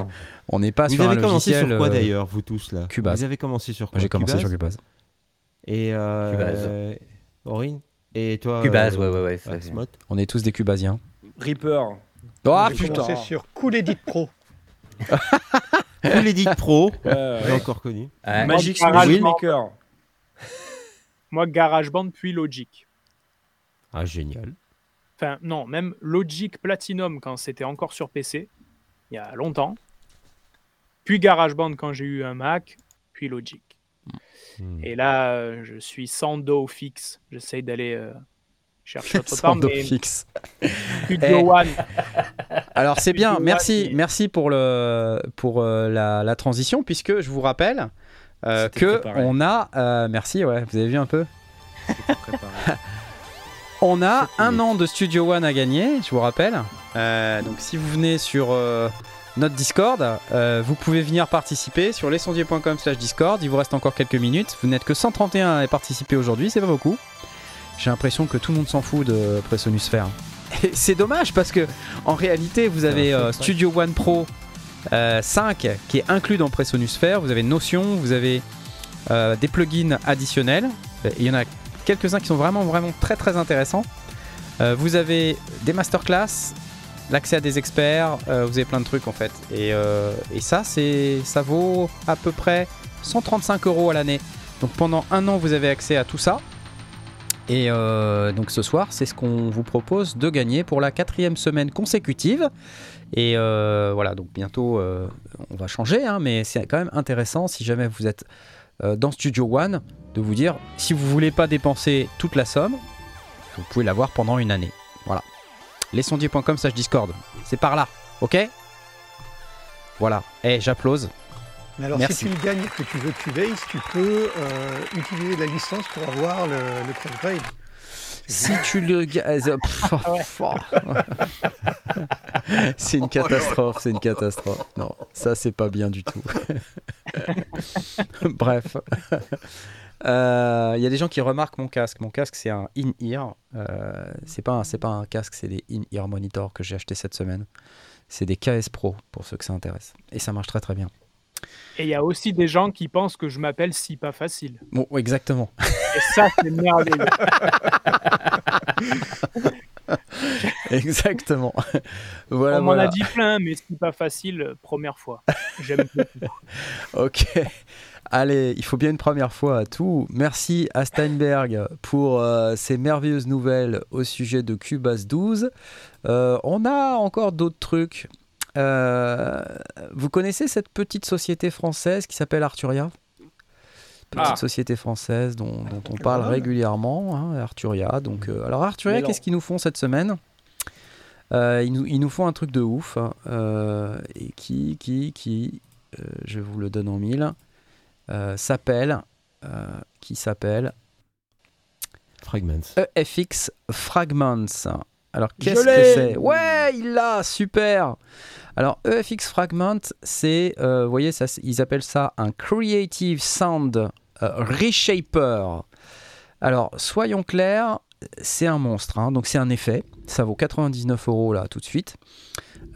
On n'est pas vous sur avez un commencé logiciel. sur quoi euh, d'ailleurs, vous tous là? Cubase. Vous avez commencé sur quoi J'ai commencé Cubase? sur Cubase. Et euh, Cubase. euh, Aurine? Et toi Cubase, euh, ouais, ouais, ouais. On est tous des Cubasiens. Reaper. Ah J'ai commencé putain sur Cool Edit Pro. Full Edit Pro, j'ai ouais. encore connu. Ouais. Magic Moi, Music GarageBand. Maker. Moi, GarageBand puis Logic. Ah, génial. Enfin, non, même Logic Platinum quand c'était encore sur PC, il y a longtemps. Puis GarageBand quand j'ai eu un Mac, puis Logic. Hmm. Et là, euh, je suis sans dos fixe. J'essaye d'aller euh, chercher autre part, mais fixe. Studio. One, Alors c'est bien, merci, One, merci pour, le, pour euh, la, la transition, puisque je vous rappelle euh, que préparé. on a, euh, merci, ouais, vous avez vu un peu, on a un an de Studio One à gagner, je vous rappelle. Euh, donc si vous venez sur euh, notre Discord, euh, vous pouvez venir participer sur lesondiers.com slash Discord. Il vous reste encore quelques minutes. Vous n'êtes que 131 à participer aujourd'hui, c'est pas beaucoup. J'ai l'impression que tout le monde s'en fout de Presonusphère. Et c'est dommage parce que en réalité, vous avez euh, Studio One Pro euh, 5 qui est inclus dans Presonusphère. Vous avez Notion, vous avez euh, des plugins additionnels. Il y en a quelques-uns qui sont vraiment, vraiment très, très intéressants. Euh, vous avez des masterclass, l'accès à des experts, euh, vous avez plein de trucs en fait. Et, euh, et ça, c'est, ça vaut à peu près 135 euros à l'année. Donc pendant un an, vous avez accès à tout ça. Et euh, donc ce soir, c'est ce qu'on vous propose de gagner pour la quatrième semaine consécutive. Et euh, voilà, donc bientôt, euh, on va changer, hein, mais c'est quand même intéressant si jamais vous êtes euh, dans Studio One de vous dire si vous voulez pas dépenser toute la somme, vous pouvez l'avoir pendant une année. Voilà. Lesondiers.com slash Discord. C'est par là, ok? Voilà. Eh, j'applause. Mais alors, Merci. si tu le gagnes et que tu veux Cubase, tu peux euh, utiliser la licence pour avoir le, le crossgrade. Si tu le ga- euh, c'est une catastrophe, c'est une catastrophe. Non, ça c'est pas bien du tout. Bref. Euh, Il y a des gens qui remarquent mon casque. Mon casque c'est un in-ear. Euh, c'est pas, un- pas un casque, c'est des in-ear monitor que j'ai acheté cette semaine. C'est des KS Pro pour ceux que ça intéresse. Et ça marche très très bien. Et il y a aussi des gens qui pensent que je m'appelle si pas facile. Bon, exactement. Et ça, c'est merveilleux. exactement. voilà, On m'en voilà. a dit plein, mais si pas facile, première fois. J'aime beaucoup. Ok. Allez, il faut bien une première fois à tout. Merci à Steinberg pour euh, ces merveilleuses nouvelles au sujet de Cubase 12. Euh, on a encore d'autres trucs. Euh, vous connaissez cette petite société française qui s'appelle Arturia? Petite Ah. société française dont, dont on parle régulièrement, hein, Arturia. Donc, euh, alors Arturia, qu'est-ce qu'ils nous font cette semaine? Euh, ils, nous, ils nous font un truc de ouf hein, euh, et qui, qui, qui, euh, je vous le donne en mille, euh, s'appelle, euh, qui s'appelle Fragments. EFX Fragments. Alors qu'est-ce que c'est? Ouais, il l'a, super. Alors EFX Fragment, c'est, euh, vous voyez, ils appellent ça un Creative Sound euh, Reshaper. Alors soyons clairs, c'est un monstre, hein, donc c'est un effet. Ça vaut 99 euros là tout de suite.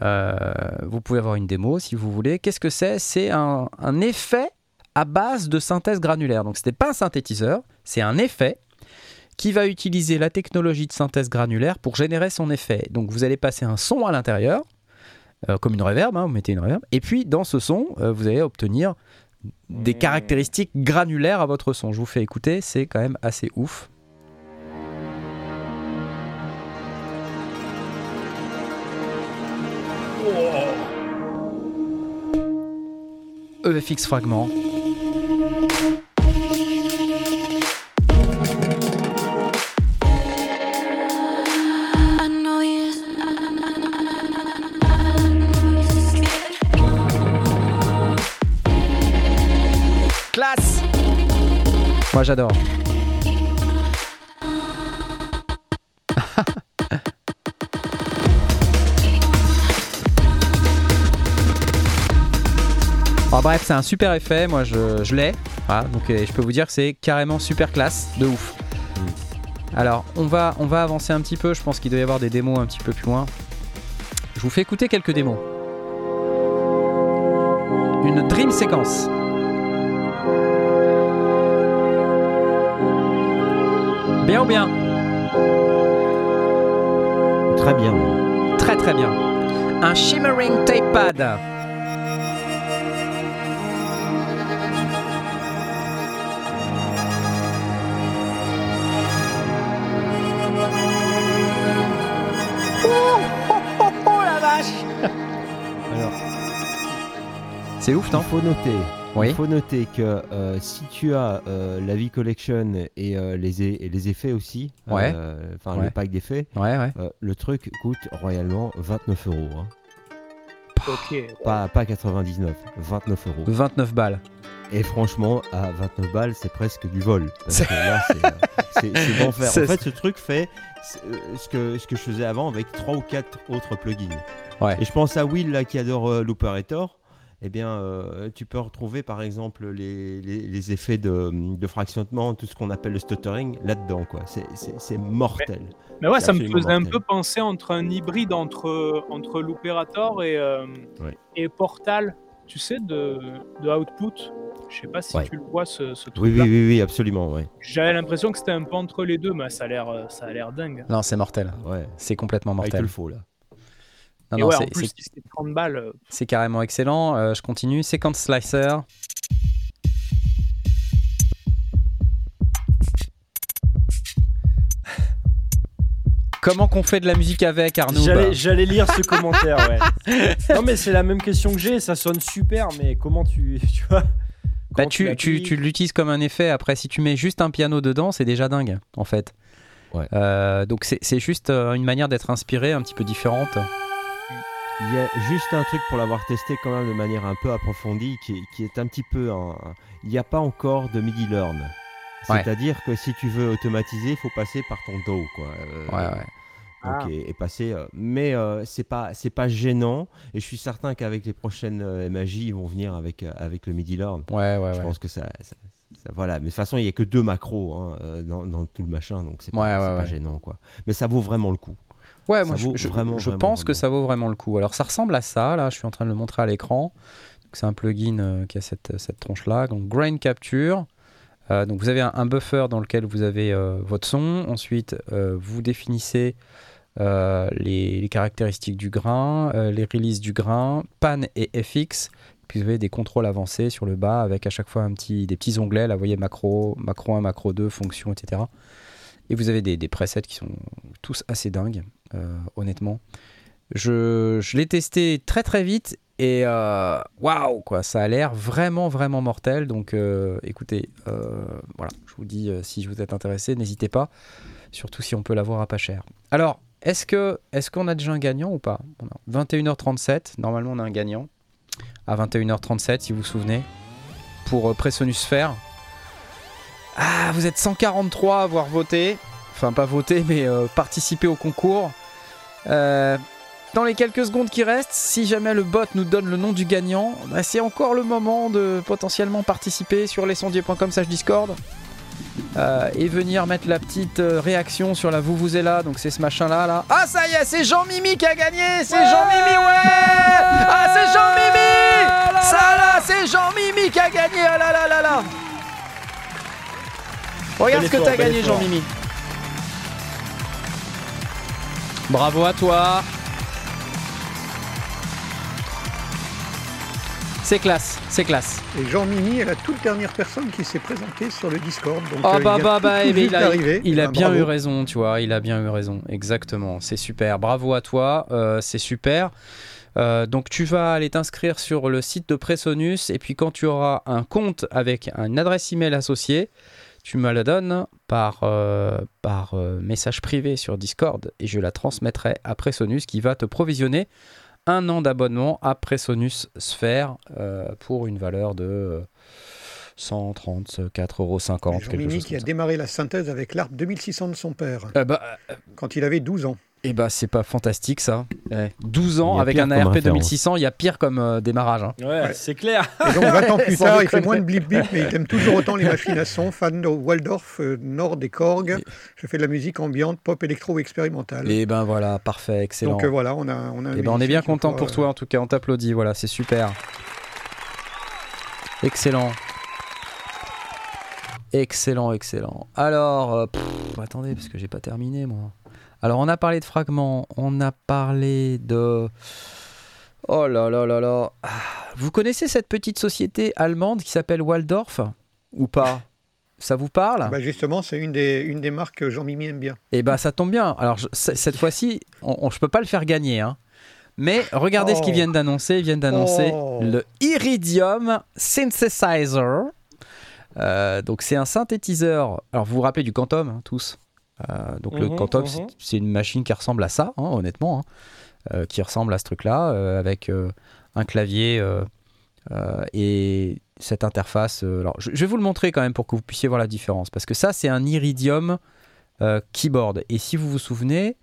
Euh, vous pouvez avoir une démo si vous voulez. Qu'est-ce que c'est? C'est un, un effet à base de synthèse granulaire. Donc ce n'est pas un synthétiseur, c'est un effet qui va utiliser la technologie de synthèse granulaire pour générer son effet. Donc vous allez passer un son à l'intérieur, comme une reverb, hein, vous mettez une reverb, et puis dans ce son, euh, vous allez obtenir des caractéristiques granulaires à votre son. Je vous fais écouter, c'est quand même assez ouf. EFX fragment. Moi j'adore. Enfin, bref, c'est un super effet, moi je, je l'ai. Voilà, donc euh, je peux vous dire que c'est carrément super classe, de ouf. Alors, on va, on va avancer un petit peu, je pense qu'il doit y avoir des démos un petit peu plus loin. Je vous fais écouter quelques démos. Une dream séquence. Bien ou bien Très bien. Très très bien. Un shimmering tape pad. Oh, oh, oh, C'est ouf, non? Faut noter oui. il faut noter que euh, si tu as euh, la V Collection et, euh, les, et les effets aussi, Ouais. euh, enfin Ouais. le pack d'effets, Ouais, ouais. euh, le truc coûte royalement 29 euros. hein. Pas, pas 99, 29 euros. 29 balles. Et franchement, à 29 balles, c'est presque du vol. Parce que là, c'est, En fait, ce truc fait ce que, ce que je faisais avant avec 3 ou 4 autres plugins. Ouais. Et je pense à Will là, qui adore euh, l'operator. Eh bien, euh, tu peux retrouver par exemple les, les- les effets de, de fractionnement, tout ce qu'on appelle le stuttering là-dedans. quoi. C'est, mortel. Mais ouais, ça me faisait un peu penser entre un hybride entre, entre l'opérateur et, euh, et Portal, tu sais, de, de Output. Je sais pas si Ouais. tu le vois, ce, ce Oui, truc-là. oui, oui, oui, absolument. Ouais. J'avais l'impression que c'était un peu entre les deux, mais ça a l'air, euh, ça a l'air dingue. Non, c'est mortel. ouais. C'est complètement Ah, il te mortel. le faut là. Non, et non, ouais, en c'est- plus, c'est- si c'était 30 balles. c'est carrément excellent. Euh, je continue. Sequence Slicer. Comment qu'on fait de la musique avec Arnaud? J'allais, j'allais lire ce commentaire, ouais. non, mais c'est la même question que j'ai. Ça sonne super, mais comment tu. Tu vois? Bah, tu, tu, l'appliques? tu l'utilises comme un effet. Après, si tu mets juste un piano dedans, c'est déjà dingue, en fait. Ouais. Euh, donc, c'est c'est juste euh, une manière d'être inspiré un petit peu différente. Il y a juste un truc pour l'avoir testé quand même de manière un peu approfondie qui est, qui est un petit peu un... Il n'y a pas encore de MIDI learn. Ouais. C'est-à-dire que si tu veux automatiser, il faut passer par ton dos. Quoi. Euh, Ouais, ouais. donc, Ah. et, et passer, euh, mais euh, c'est pas c'est pas gênant et je suis certain qu'avec les prochaines euh, MAJ ils vont venir avec euh, avec le MIDI learn. Ouais, ouais, Je ouais. pense que ça, ça- ça- voilà. Mais de toute façon il y a que deux macros hein, dans, dans tout le machin donc c'est pas, Ouais, c'est ouais, pas ouais. gênant quoi. Mais ça vaut vraiment le coup. Ouais, Ça moi je, vaut je- vraiment, je vraiment, pense que ça vaut vraiment le coup. Alors ça ressemble à ça, là, je suis en train de le montrer à l'écran. C'est un plugin euh, qui a cette, cette tronche-là. Donc Grain Capture. Euh, donc vous avez un, un buffer dans lequel vous avez euh, votre son. Ensuite, vous définissez les, les caractéristiques du grain, les releases du grain, pan et FX. Puis vous avez des contrôles avancés sur le bas avec à chaque fois un petit, des petits onglets. Là, vous voyez macro, macro 1, macro 2, fonction, etc. Et vous avez des, des presets qui sont tous assez dingues, honnêtement. Je, l'ai testé très très vite et euh, waouh quoi, ça a l'air vraiment vraiment mortel. Donc euh, écoutez, euh, voilà, je vous dis euh, si vous êtes intéressé, n'hésitez pas, surtout si on peut l'avoir à pas cher. Alors est-ce que est-ce qu'on a déjà un gagnant ou pas? On a 21h37, normalement on a un gagnant à 21h37 si vous vous souvenez pour euh, Presonus Sphere. Ah, vous êtes 143 à avoir voté. Enfin, pas voté, mais euh, participé au concours. Euh, dans les quelques secondes qui restent, si jamais le bot nous donne le nom du gagnant, bah, c'est encore le moment de potentiellement participer sur lesondiers.com slash Discord. Euh, et venir mettre la petite euh, réaction sur la vous vous êtes là, donc c'est ce machin là là. Ah ça y est, c'est Jean-Mimi qui a gagné, c'est Jean-Mimi, ouais Ah c'est Jean-Mimi Ça là, c'est Jean-Mimi qui a gagné, ah là là là là Regarde ce que t'as gagné effort. Jean-Mimi Bravo à toi C'est classe, c'est classe. Et Jean-Mimi est la toute dernière personne qui s'est présentée sur le Discord. Donc, Oh euh, bah il bah bah, eh il a, il Eh a ben, bien bravo. eu raison, tu vois, il a bien eu raison, exactement, c'est super, bravo à toi, euh, c'est super. Euh, donc tu vas aller t'inscrire sur le site de Presonus et puis quand tu auras un compte avec une adresse email associée, tu me la donnes par, euh, par euh, message privé sur Discord et je la transmettrai à Presonus qui va te provisionner un an d'abonnement à Presonus Sphere euh, pour une valeur de euh, 134,50 euros. Jean-Mimi qui a ça. démarré la synthèse avec l'ARP 2600 de son père, bah, quand il avait 12 ans. Eh bah, c'est pas fantastique ça. Eh, 12 ans avec un ARP référence. 2600, il y a pire comme euh, démarrage. hein. Ouais, Ouais. c'est clair. Et donc 20 ans plus Sans tard, il fait moins de blip blip, mais il aime toujours autant les machines à son, fan de Waldorf, euh, Nord et Korg. Je fais de la musique ambiante, pop, électro ou expérimentale. Et ben voilà, parfait, excellent. Donc euh, voilà, on a, on a un Eh ben, on est bien content pour toi en tout cas, on t'applaudit, voilà, c'est super. Excellent. Excellent, excellent. Alors, euh, pff, attendez, parce que j'ai pas terminé moi. Alors, on a parlé de fragments, on a parlé de. Oh là là là là. Vous connaissez cette petite société allemande qui s'appelle Waldorf Ou pas? Ça vous parle? Bah, justement, c'est une des, une des marques que Jean-Mimi aime bien. Eh ben, ça tombe bien. Alors, je- cette fois-ci, je peux pas le faire gagner. hein. Mais regardez ce qu'ils Oh. viennent d'annoncer. Ils viennent d'annoncer Oh. le Iridium Synthesizer. Euh, donc c'est un synthétiseur. Alors vous vous rappelez du Quantum hein, tous? Euh, donc le Mhm, Quantum, mhm. c'est- une machine qui ressemble à ça, hein, honnêtement, hein. Euh, qui ressemble à ce truc-là, euh, avec un clavier et cette interface. alors je, je vais vous le montrer quand même pour que vous puissiez voir la différence, parce que ça c'est un Iridium keyboard. Et si vous vous souvenez,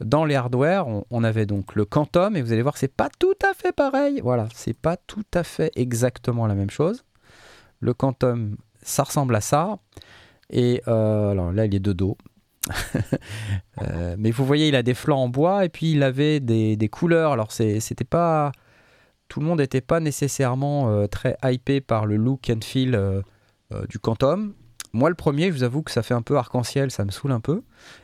dans les hardware, on, on avait donc le Quantum, et vous allez voir que c'est pas tout à fait pareil. Voilà, c'est pas tout à fait exactement la même chose. Le Quantum, ça ressemble à ça. Et euh, alors là, il est de dos. Euh, mais vous voyez, il a des flancs en bois et puis il avait des, des couleurs. Alors c'était pas. Tout le monde n'était pas nécessairement euh, très hypé par le look and feel euh, du Quantum. Moi, le premier, je vous avoue que ça fait un peu arc-en-ciel, ça me saoule un peu.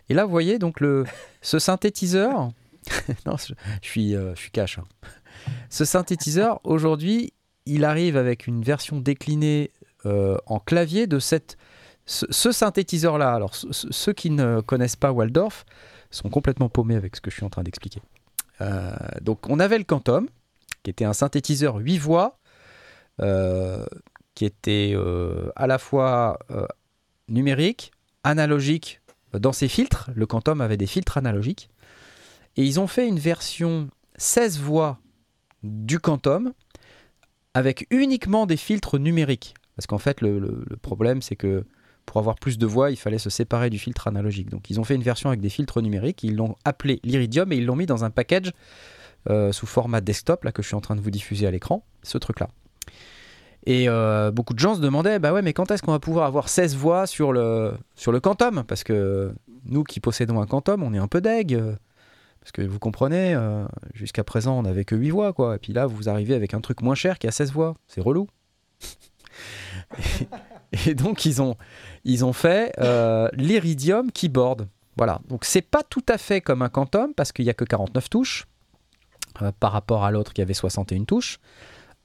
Et là, vous voyez, donc le, ce synthétiseur. non, je, suis, je suis cash. hein. Ce synthétiseur, aujourd'hui, il arrive avec une version déclinée en clavier de cette, ce, synthétiseur-là. Alors, ce- ce- ceux qui ne connaissent pas Waldorf sont complètement paumés avec ce que je suis en train d'expliquer. Euh, donc, on avait le Quantum, qui était un synthétiseur 8 voix, euh, qui était euh, à la fois numérique, analogique dans ses filtres. Le Quantum avait des filtres analogiques. Et ils ont fait une version 16 voix du Quantum avec uniquement des filtres numériques. Parce qu'en fait, le problème, c'est que pour avoir plus de voix, il fallait se séparer du filtre analogique. Donc, ils ont fait une version avec des filtres numériques. Ils l'ont appelé l'Iridium et ils l'ont mis dans un package euh, sous format desktop, là, que je suis en train de vous diffuser à l'écran, ce truc-là. Et euh, beaucoup de gens se demandaient, bah ouais, mais quand est-ce qu'on va pouvoir avoir 16 voix sur le, sur le Quantum? Parce que nous qui possédons un Quantum, on est un peu deg. euh, Parce que vous comprenez, jusqu'à présent, on n'avait que 8 voix, quoi. Et puis là, vous arrivez avec un truc moins cher qui a 16 voix. C'est relou. et, donc, ils ont, ils ont fait euh, l'Iridium Keyboard. Voilà. Donc, c'est pas tout à fait comme un Quantum parce qu'il n'y a que 49 touches euh, par rapport à l'autre qui avait 61 touches.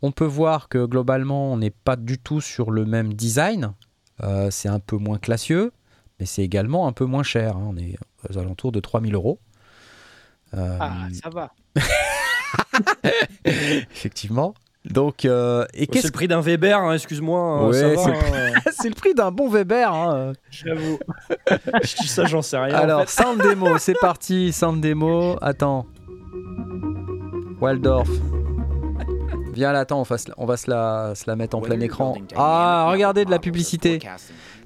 On peut voir que globalement, on n'est pas du tout sur le même design. Euh, c'est un peu moins classieux, mais c'est également un peu moins cher. hein. On est aux alentours de 3000 euros. Euh, Ah, ça va. effectivement. Donc, euh, et C'est qu'est-ce le prix d'un Weber, hein, excuse-moi. hein, Ouais, c'est hein. c'est le prix d'un bon Weber hein. J'avoue. Je dis ça, j'en sais rien. en Alors, fait. sound démo, c'est parti, sound démo. Attends. Waldorf. Viens là, attends, on va, se, on va se, la, se la mettre en plein écran. Ah, regardez de la publicité.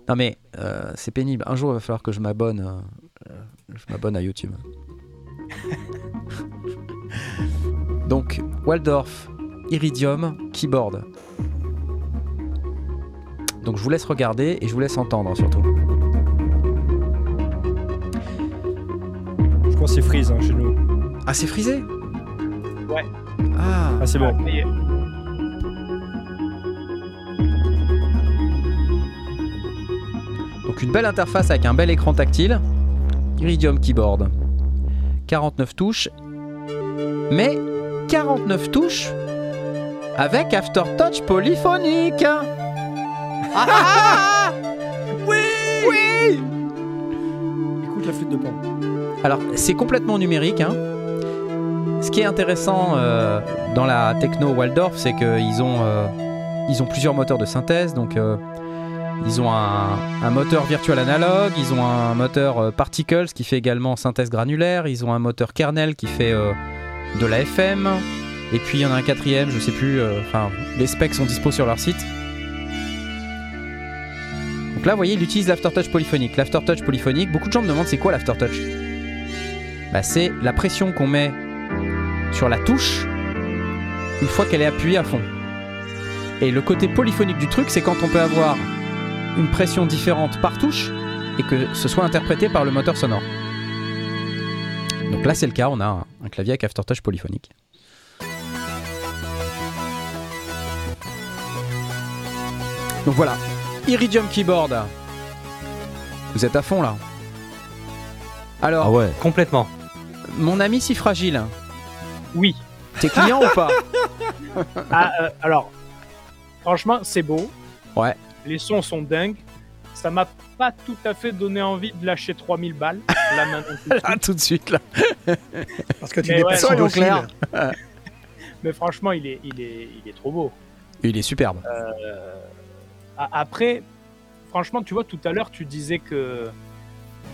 Non mais, euh, c'est pénible. Un jour, il va falloir que je m'abonne. euh, je m'abonne à YouTube. Donc, Waldorf, Iridium, Keyboard. Donc, je vous laisse regarder et je vous laisse entendre surtout. Je crois que c'est freeze hein, chez nous. Ah, c'est frisé Ouais. Ah, Ah, c'est bon. Donc une belle interface avec un bel écran tactile. Iridium Keyboard. 49 touches. Mais 49 touches avec Aftertouch polyphonique. Ah oui Oui Écoute la flûte de pan. Alors, c'est complètement numérique. hein. Ce qui est intéressant euh, dans la techno Waldorf, c'est qu'ils ont, euh, ils ont plusieurs moteurs de synthèse. Donc, euh, ils ont un, un moteur virtual analogue, ils ont un moteur Particles qui fait également synthèse granulaire, ils ont un moteur kernel qui fait de la FM. Et puis, il y en a un quatrième, je sais plus. euh, Enfin, les specs sont dispo sur leur site. Donc là, vous voyez, il utilise l'aftertouch polyphonique. L'aftertouch polyphonique, beaucoup de gens me demandent c'est quoi l'aftertouch? Bah, C'est la pression qu'on met sur la touche une fois qu'elle est appuyée à fond. Et le côté polyphonique du truc, c'est quand on peut avoir une pression différente par touche et que ce soit interprété par le moteur sonore. Donc là, c'est le cas, on a un, un clavier avec aftertouch polyphonique. Donc voilà, Iridium Keyboard. Vous êtes à fond là. Alors, Ah ouais. Complètement. mon ami si fragile, Oui. t'es client ou pas Ah, euh, alors, franchement, c'est beau. Ouais. Les sons sont dingues. ça m'a pas tout à fait donné envie de lâcher 3000 balles. Là, maintenant, tout de suite. Ah, tout de suite là. Parce que tu Mais n'es pas soyons clairs. Mais franchement, il est, il est, il est trop beau. Il est superbe. Euh, après, franchement, tu vois, tout à l'heure, tu disais que.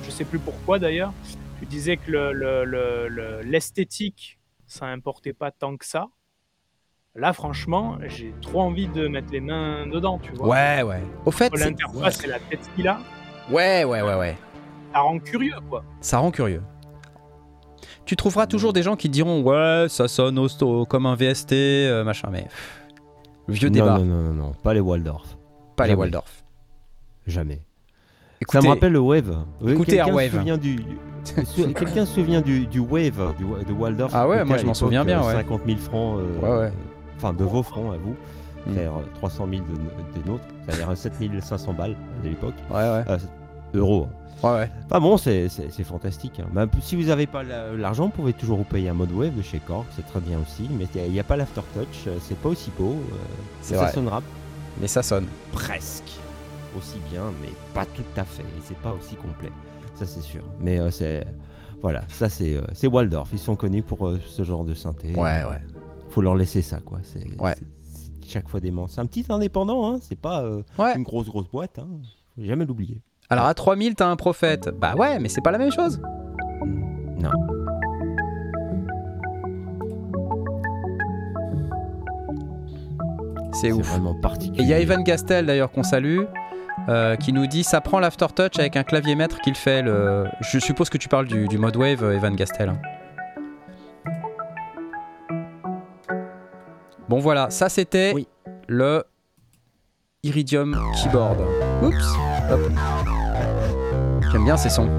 Je sais plus pourquoi d'ailleurs. Tu disais que le- le- le- le- l'esthétique, ça importait pas tant que ça. Là, franchement, j'ai trop envie de mettre les mains dedans, tu vois. Ouais, ouais. Au fait, L'interface et la tête qu'il a, ouais, ouais, ouais, ouais. ça rend curieux, quoi. Ça rend curieux. Tu trouveras toujours des gens qui diront ouais, ça sonne comme un VST, euh, machin, mais pff, vieux non, débat, non, non, non, non, pas les Waldorf. Pas les. Waldorf. Jamais. Écoutez, Ça me rappelle le Wave. Écoutez quelqu'un se Airwave. Quelqu'un se souvient du, du Wave du, de Waldorf Ah ouais, moi, je m'en souviens bien, euh, ouais. 50 000 francs. euh, Ouais, ouais. Enfin, de vos francs à vous. Mm. C'est-à-dire euh, 300 000 de, des nôtres. C'est-à-dire 7 500 balles à l'époque. Ouais, ouais, Euh, euros. ouais, ouais. Enfin bon, c'est fantastique. hein. Bah, si vous n'avez pas la- l'argent, vous pouvez toujours vous payer un mode wave de chez Korg, c'est très bien aussi. Mais il n'y a, pas l'aftertouch, euh, c'est pas aussi beau. euh, C'est ça sonnera Mais ça sonne. presque aussi bien, mais pas tout à fait. Et c'est pas aussi complet, ça c'est sûr. Mais euh, c'est voilà, ça c'est euh, c'est Waldorf. Ils sont connus pour euh, ce genre de synthé. Ouais, ouais. Faut leur laisser ça, quoi. C'est Ouais. c'est chaque fois dément. C'est un petit indépendant, hein. C'est pas euh, Ouais. une grosse grosse boîte. Hein. Faut jamais l'oublier. Alors à 3000, t'as un prophète. Bah ouais, mais c'est pas la même chose. Non. C'est ouf. vraiment Et particulier. il y a Evan Gastel d'ailleurs qu'on salue. euh, qui nous dit ça prend l'aftertouch avec un clavier maître qu'il fait le... je suppose que tu parles du, du mode wave euh, Evan Gastel hein. bon voilà ça c'était Oui. le Iridium Keyboard oups Hop. j'aime bien ces sons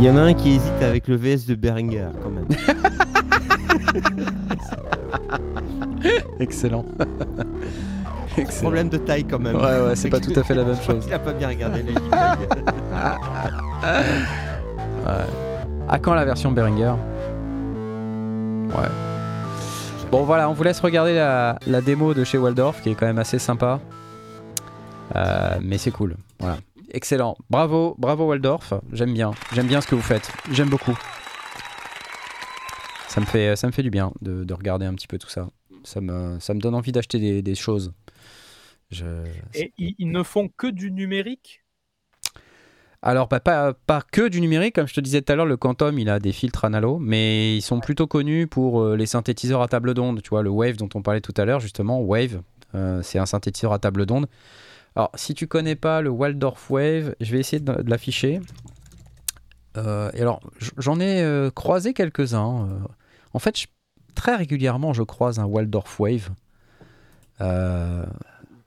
Il y en a un qui hésite avec le VS de Behringer, quand même. excellent excellent Problème de taille, quand même. ouais ouais c'est pas tout à fait la même chose qu'il a pas bien regardé les JPEG. À quand la version Behringer? Ouais. Bon voilà, on vous laisse regarder la, la démo de chez Waldorf qui est quand même assez sympa. Euh, mais c'est cool. Voilà. Excellent. Bravo, bravo Waldorf. J'aime bien. J'aime bien ce que vous faites. J'aime beaucoup. Ça me fait, ça me fait du bien de, de regarder un petit peu tout ça. Ça me, ça me donne envie d'acheter des, des choses. Je... Et ils, ils ne font que du numérique? Alors, bah, pas, pas que du numérique, comme je te disais tout à l'heure, le Quantum, il a des filtres analo, mais ils sont plutôt connus pour euh, les synthétiseurs à table d'onde. Tu vois, le Wave dont on parlait tout à l'heure, justement, Wave, euh, c'est un synthétiseur à table d'onde. Alors, si tu connais pas le Waldorf Wave, je vais essayer de, de l'afficher. Euh, et alors, j'en ai croisé quelques-uns. en fait, je- très régulièrement, je croise un Waldorf Wave. Euh,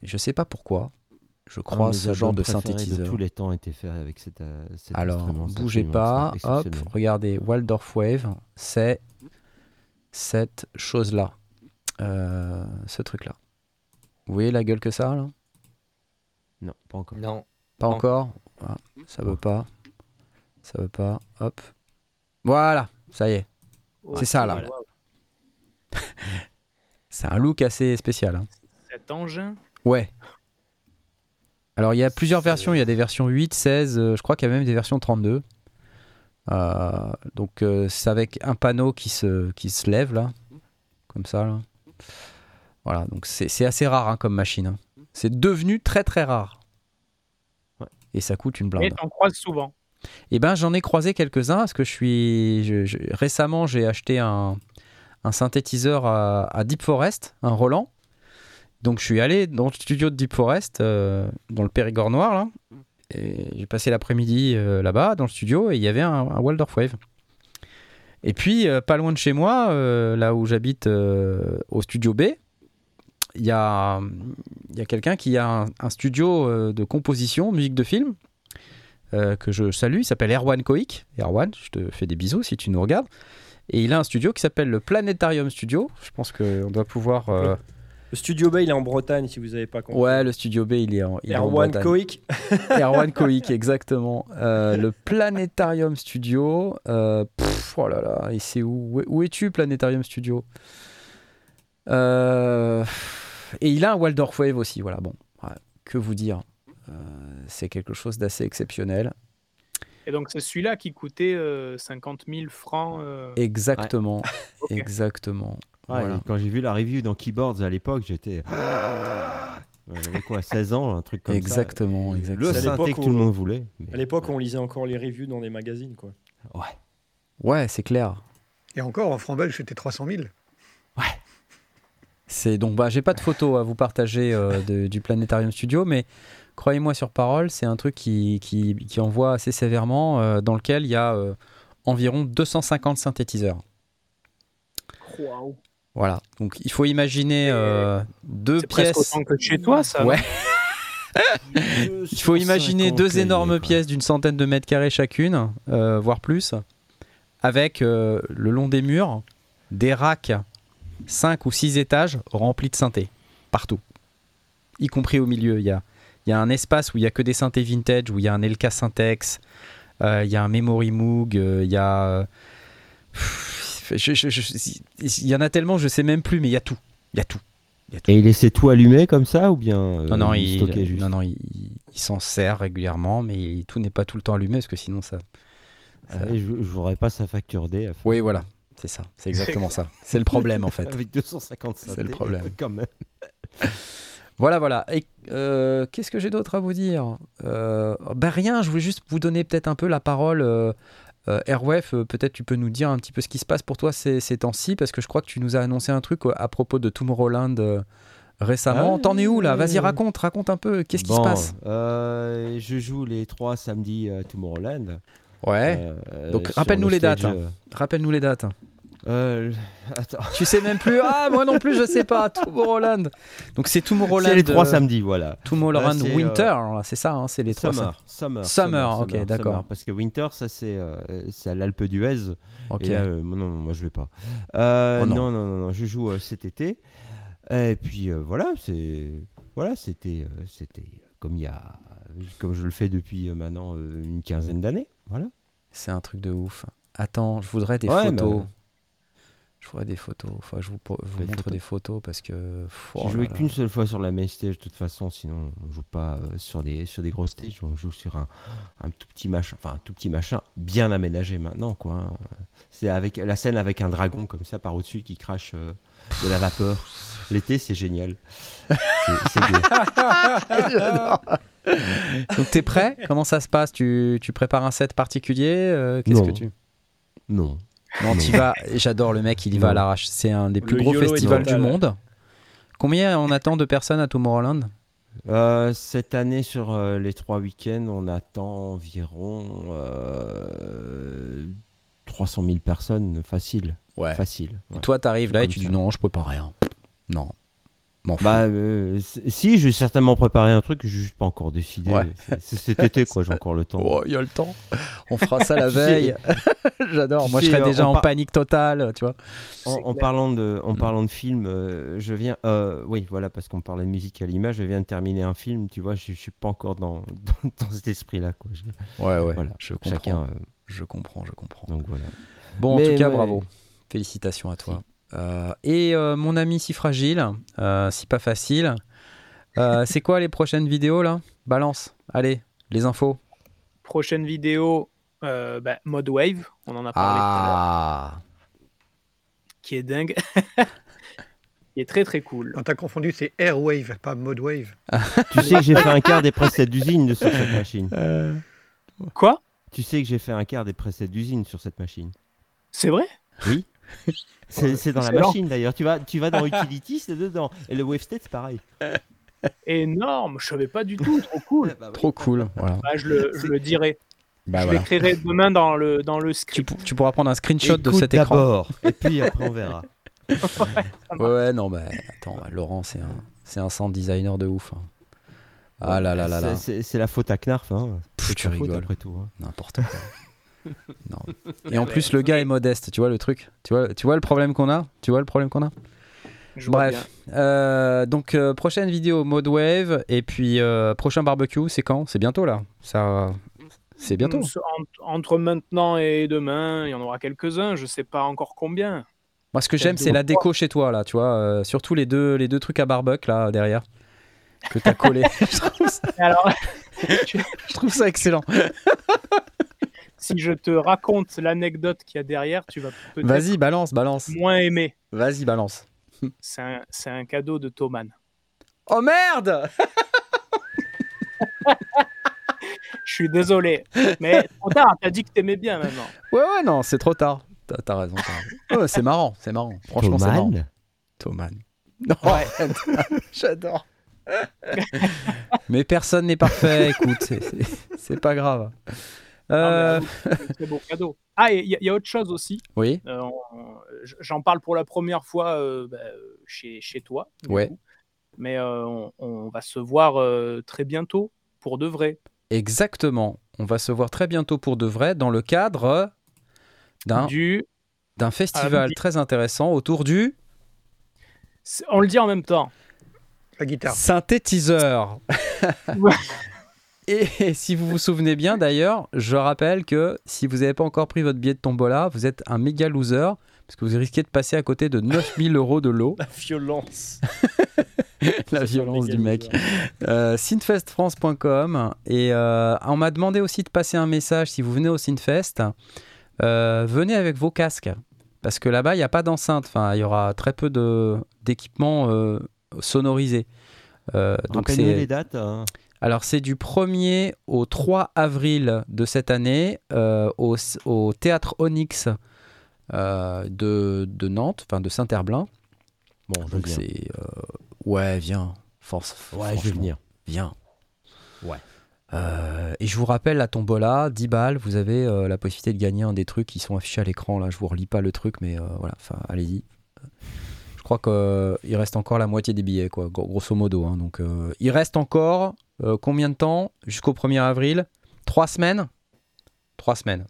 je sais pas pourquoi. Je croise ce genre de synthétiseur. De tous les temps a été fait avec cet, euh, cet Alors, bougez pas. Hop, regardez, Waldorf Wave, c'est cette chose-là. Euh, ce truc-là. Vous voyez la gueule que ça, là? Non, pas encore. Non. Pas Non. encore? Ah, Ça veut pas. Ça veut pas. Hop. Voilà, ça y est. C'est ça, là. Voilà. C'est un look assez spécial. hein. Cet engin. Ouais. Alors, il y a plusieurs versions. Il y a des versions 8, 16, euh, je crois qu'il y a même des versions 32. Euh, donc, euh, c'est avec un panneau qui se, qui se lève, là. Comme ça, là. Voilà, donc c'est assez rare hein, comme machine. hein. C'est devenu très très rare. Ouais. Et ça coûte une Et blinde. t'en croises souvent. Eh ben, j'en ai croisé quelques-uns parce que je suis. je- je- récemment, j'ai acheté un, un synthétiseur à, Deep Forest, un Roland. Donc, je suis allé dans le studio de Deep Forest, euh, dans le Périgord noir, là. Et j'ai passé l'après-midi euh, là-bas, dans le studio, et il y avait un, un Waldorf Wave. Et puis, euh, pas loin de chez moi, là où j'habite, au studio B, il y a, y a quelqu'un qui a un, un studio de composition, musique de film, que je salue. Il s'appelle Erwan Koik. Erwan, je te fais des bisous si tu nous regardes. Et il a un studio qui s'appelle le Planetarium Studio. Je pense qu'on doit pouvoir. euh, Le studio B, il est en Bretagne, si vous n'avez pas compris. Ouais, le studio B, il est en, il est en Erwan Bretagne. Koik. Erwan Koik, exactement. Euh, le Planetarium Studio. euh, pff, oh là là, et c'est où Où- es-tu, Planetarium Studio? Euh, Et il a un Waldorf Wave aussi, voilà. Bon, ouais, que vous dire c'est quelque chose d'assez exceptionnel. Et donc, c'est celui-là qui coûtait euh, 50 000 francs. euh, Exactement, exactement. Ouais, Voilà. Quand j'ai vu la review dans Keyboards à l'époque, j'étais. Ouais, J'avais quoi, 16 ans, un truc comme Exactement, ça. exactement. Le C'est à synthé l'époque que tout le monde voulait. mais- À l'époque, on lisait encore les reviews dans les magazines, quoi. Ouais, c'est clair. Et encore, en franc belge, c'était 300 000. C'est donc bah j'ai pas de photos à vous partager euh, de- du Planétarium Studio, mais croyez-moi sur parole, c'est un truc qui, qui, qui envoie assez sévèrement, euh, dans lequel il y a euh, environ 250 synthétiseurs. Waouh. Voilà. Donc il faut imaginer euh, deux C'est presque pièces. autant que chez toi, ça. Ouais. Il faut imaginer 150 deux énormes pièces d'une centaine de mètres carrés chacune, euh, voire plus, avec euh, le long des murs des racks 5 ou 6 étages remplis de synthés, partout. Y compris au milieu. Il y a, il y a un espace où il y a que des synthés vintage, où il y a un LK Syntex, euh, il y a un Memory Moog, euh, il y a... il y en a tellement, je sais même plus, mais il y a tout. Il y a tout. Il y a tout. Et il laissait tout allumé comme ça ou bien euh, Non, non, il il, stockait juste? non, non, il, il s'en sert régulièrement, mais tout n'est pas tout le temps allumé parce que sinon ça. Ah ouais, je, je voudrais pas sa facture D. à. Oui, voilà, c'est ça, c'est exactement ça. C'est le problème en fait. Avec 250 C'est le problème. Quand même. Voilà, voilà. Et euh, qu'est-ce que j'ai d'autre à vous dire? Euh, Ben rien, je voulais juste vous donner peut-être un peu la parole. Euh, euh, Airwave, euh, peut-être tu peux nous dire un petit peu ce qui se passe pour toi ces, ces temps-ci, parce que je crois que tu nous as annoncé un truc à propos de Tomorrowland récemment. Ah, T'en es où là? Vas-y, raconte, raconte un peu. Qu'est-ce qui se passe? Je joue les trois samedis à Tomorrowland. Ouais. Donc, sur rappelle-nous le les dates, hein. Rappelle-nous les dates. Euh, attends. Tu sais même plus. Ah, moi non plus, je sais pas. Tomorrowland. Donc c'est Tomorrowland. C'est les trois euh, samedis, voilà. Tomorrowland Là, Winter, euh, c'est ça, hein, c'est les trois. Summer, summer, Summer, ok, d'accord. Parce que Winter, ça c'est euh, à l'Alpe d'Huez. Ok. Et là, euh, non, non, moi je vais pas. Euh, Oh non. non. non, non, non, je joue euh, cet été. Et puis euh, voilà, c'est voilà, c'était euh, c'était comme il y a comme je le fais depuis euh, maintenant euh, une quinzaine d'années. Voilà. C'est un truc de ouf. Attends, je voudrais des Ouais, photos. bah, Je voudrais des photos. Que je vous, po- vous Des montre photos. des photos parce que. pff, J'ai oh joué là là. qu'une seule fois sur la main stage de toute façon, sinon on joue pas euh, sur des sur des grosses stages, on joue sur un, un tout petit machin, enfin un tout petit machin bien aménagé maintenant quoi. hein. C'est avec la scène avec un dragon comme ça par au-dessus qui crache euh, de la vapeur. L'été c'est génial. C'est-. Donc t'es prêt? Comment ça se passe? Tu, tu prépares un set particulier? Euh, Qu'est-ce Non. que tu. non. Non, t'y vas. J'adore le mec, il y va à l'arrache. C'est un des plus Le gros YOLO festivals du monde. Combien on attend de personnes à Tomorrowland? Euh, cette année sur euh, les trois week-ends, on attend environ euh, 300 000 personnes facile. Ouais. Facile. Et ouais. toi, t'arrives là et tu dis non, je prépare rien. Non. Bah, euh, si, je vais certainement préparer un truc, je juste pas encore décidé. Ouais. C'est- cet été, quoi, j'ai encore le temps. Oh, il y a le temps. On fera ça la veille. J'adore. Moi, je serais déjà en par- panique totale, tu vois. En, parlant de, Mm. en parlant de film, euh, je viens. euh, oui, voilà, parce qu'on parlait de musique à l'image, je viens de terminer un film, tu vois, je, je suis pas encore dans, dans, dans cet esprit-là, quoi. Je- Ouais, ouais. Voilà. Je comprends. Chacun. Je comprends, je comprends. donc voilà. Bon, en tout cas, bravo. Félicitations à toi. Euh, et euh, mon ami si fragile, euh, si pas facile, euh, c'est quoi les prochaines vidéos là? Balance. Allez, les infos. Prochaine vidéo, euh, bah, Mode Wave, on en a parlé tout à l'heure, Ah, qui est dingue. qui est très très cool. Non, t'as confondu, c'est Airwave, pas Modewave. Tu sais que j'ai fait un quart des presets d'usine de- sur cette machine. Quoi? Tu sais que j'ai fait un quart des presets d'usine sur cette machine. C'est vrai? Oui. C'est dans la Excellent. machine d'ailleurs. Tu vas, tu vas dans Utility, c'est dedans. Et le WaveState, c'est pareil. Énorme, je savais pas du tout, trop cool. Bah oui. trop cool. Voilà. Bah, je, le, je le dirai. Bah je voilà. l'écrirai demain dans le, dans le Tu, script. pour- tu pourras prendre un screenshot de cet écran. d'abord, et puis après on verra. Ouais, ouais, non, bah attends, Laurent, c'est un, c'est un sound designer de ouf. hein. Ah là là là là. C'est- la faute à Knarf. Hein. Pff, tu rigoles. après tout. hein. N'importe quoi. Non. Et en plus, le gars est modeste. Tu vois le truc Tu vois, tu vois le problème qu'on a? Tu vois le problème qu'on a? Je Bref. Euh, donc, euh, prochaine vidéo mode wave. Et puis, euh, prochain barbecue, c'est quand? C'est bientôt là. Ça, c'est bientôt. bien. Entre, maintenant et demain, il y en aura quelques-uns, je sais pas encore combien. Moi, ce que j'aime, c'est la déco chez toi là. Tu vois, euh, surtout les deux, les deux trucs à barbecue là derrière. que tu as collé. je, trouve ça, Alors, je trouve ça excellent. Si je te raconte l'anecdote qu'il y a derrière, tu vas peut-être Vas-y, balance, balance. moins aimer. Vas-y, balance. C'est un, c'est un cadeau de Thoman. Oh merde Je suis désolé, mais trop tard, t'as dit que t'aimais bien maintenant. Ouais, ouais, non, c'est trop tard. T'as t'as raison. Ouais, c'est marrant, c'est marrant. Franchement, c'est marrant. Thoman. Non, j'adore. Mais personne n'est parfait, écoute, c'est- c'est- c'est pas grave. Euh, Non, très beau cadeau. Ah, et il y, a- il y a autre chose aussi. Oui, Euh, J'en parle pour la première fois euh, bah, chez, chez toi. Ouais. coup. Mais euh, on, on va se voir euh, très bientôt, pour de vrai. exactement. On va se voir très bientôt pour de vrai dans le cadre d'un Du... d'un festival très intéressant autour du On le dit en même temps. La guitare. synthétiseur. Et si vous vous souvenez bien d'ailleurs, je rappelle que si vous n'avez pas encore pris votre billet de tombola, vous êtes un méga loser parce que vous risquez de passer à côté de 9000 euros de lot. La violence. La violence du mec. Euh, synfestfrance.com et euh, on m'a demandé aussi de passer un message si vous venez au Synfest, euh, venez avec vos casques parce que là-bas il n'y a pas d'enceinte, enfin il y aura très peu de d'équipements euh, sonorisés. Euh, donc c'est les dates. hein. Alors c'est du 1er au 3 avril de cette année euh, au, au théâtre Onyx euh, de, de Nantes, enfin de Saint-Herblain. Bon, Je donc c'est euh, ouais, viens, force. Ouais, je vais venir. Viens. Ouais. Et je vous rappelle la tombola, 10 balles, vous avez la possibilité de gagner un des trucs qui sont affichés à l'écran là. Je vous relis pas le truc, mais voilà, enfin allez-y. Crois qu'il reste encore la moitié des billets, quoi, gros- grosso modo. hein. donc euh, il reste encore euh, combien de temps jusqu'au 1er avril? Trois semaines? Trois semaines.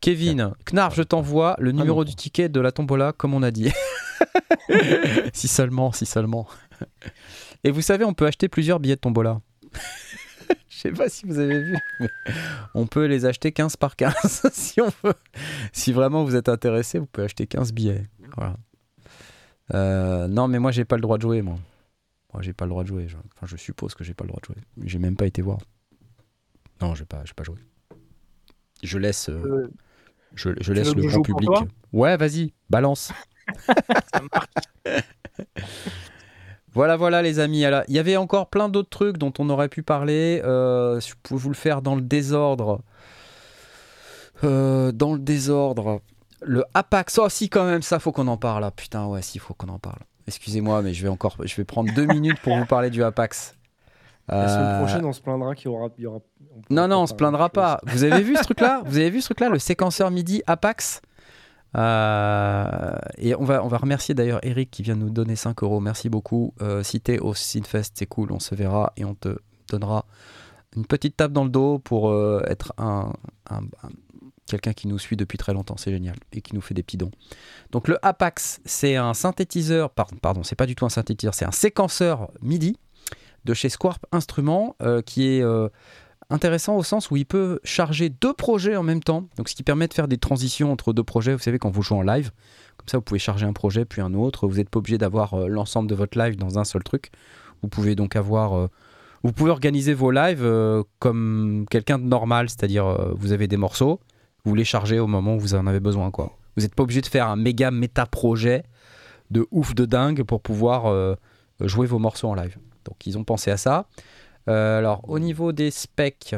Kevin, Knarf, je t'envoie le numéro non. du ticket de la tombola, comme on a dit. si seulement, si seulement. Et vous savez, on peut acheter plusieurs billets de tombola. Je sais pas si vous avez vu, mais on peut les acheter 15 par 15 si on veut. Si vraiment vous êtes intéressé, vous pouvez acheter 15 billets. Voilà. Euh, non, mais moi j'ai pas le droit de jouer, moi. Moi j'ai pas le droit de jouer. Je, enfin, je suppose que j'ai pas le droit de jouer. J'ai même pas été voir. Non, j'ai pas, j'ai pas joué. Je laisse, euh, Euh, je, laisse le grand public. Ouais, vas-y, balance. ça marche. Voilà, voilà, les amis. Alors, il y avait encore plein d'autres trucs dont on aurait pu parler. Euh, je peux vous le faire dans le désordre. Euh, dans le désordre. Le Apax. Oh, si, quand même, ça, faut qu'on en parle. Ah, putain, ouais, si, faut qu'on en parle. Excusez-moi, mais je vais encore. Je vais prendre deux minutes pour vous parler du Apax. La semaine Euh, prochaine, on se plaindra qu'il y aura. il y aura- non, non, on se plaindra pas. Vous avez vu ce truc-là? Vous avez vu ce truc-là, le séquenceur MIDI Apax? Euh, Et on va, on va remercier d'ailleurs Eric qui vient nous donner 5 euros. Merci beaucoup. Euh, si t'es au Synfest, c'est cool. On se verra et on te donnera une petite tape dans le dos pour euh, être un- quelqu'un qui nous suit depuis très longtemps. C'est génial et qui nous fait des petits dons. Donc le Apax, c'est un synthétiseur. Pardon, c'est pas du tout un synthétiseur, c'est un séquenceur MIDI de chez Squarp Instruments euh, qui est euh, intéressant au sens où il peut charger deux projets en même temps, donc ce qui permet de faire des transitions entre deux projets. Vous savez, quand vous jouez en live, comme ça, vous pouvez charger un projet puis un autre. Vous n'êtes pas obligé d'avoir euh, l'ensemble de votre live dans un seul truc. Vous pouvez donc avoir, vous pouvez organiser vos lives comme quelqu'un de normal, c'est-à-dire vous avez des morceaux, vous les chargez au moment où vous en avez besoin, quoi. Vous n'êtes pas obligé de faire un méga méta projet de ouf de dingue pour pouvoir euh, jouer vos morceaux en live. Donc ils ont pensé à ça. Euh, alors, au niveau des specs,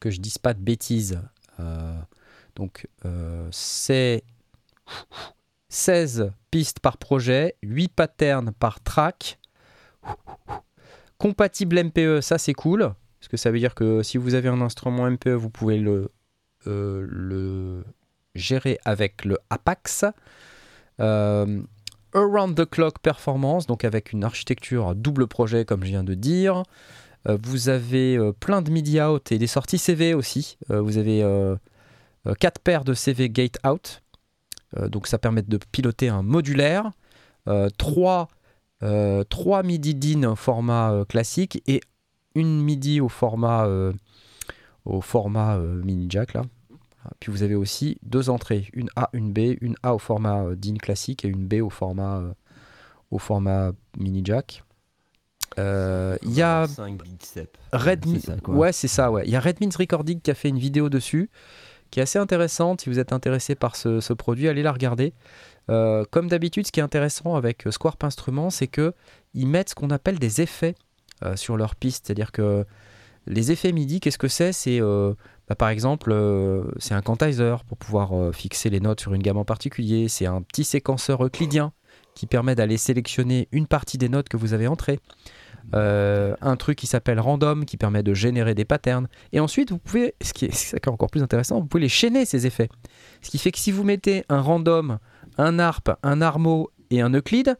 que je dise pas de bêtises, euh, donc c'est 16 pistes par projet, 8 patterns par track. Compatible MPE, ça c'est cool, parce que ça veut dire que si vous avez un instrument MPE, vous pouvez le, euh, le gérer avec le Apax. Euh, Around the Clock Performance, donc avec une architecture double projet, comme je viens de dire. Euh, vous avez plein de MIDI out et des sorties CV aussi. Vous avez euh, euh, quatre paires de CV gate out. Donc ça permet de piloter un modulaire. Euh, trois, trois MIDI DIN au format classique et une MIDI au format, au format mini jack là. Puis vous avez aussi deux entrées, une A, une B, une A au format euh, DIN classique et une B au format, euh, au format mini jack. Euh, Il y a 5 bicep. Redmi. Ça, ouais, c'est ça, ouais. Il y a Redmins Recording qui a fait une vidéo dessus, qui est assez intéressante. Si vous êtes intéressé par ce, ce produit, allez la regarder. Euh, comme d'habitude, ce qui est intéressant avec Squarp Instruments, c'est que ils mettent ce qu'on appelle des effets euh, sur leur piste. C'est-à-dire que les effets MIDI, qu'est-ce que c'est? C'est bah, par exemple, euh, c'est un quantizer pour pouvoir euh, fixer les notes sur une gamme en particulier. C'est un petit séquenceur euclidien qui permet d'aller sélectionner une partie des notes que vous avez entrées. Euh, un truc qui s'appelle random qui permet de générer des patterns. Et ensuite, vous pouvez, ce qui est, encore plus intéressant, vous pouvez les chaîner ces effets. Ce qui fait que si vous mettez un random, un harp, un armo et un euclide,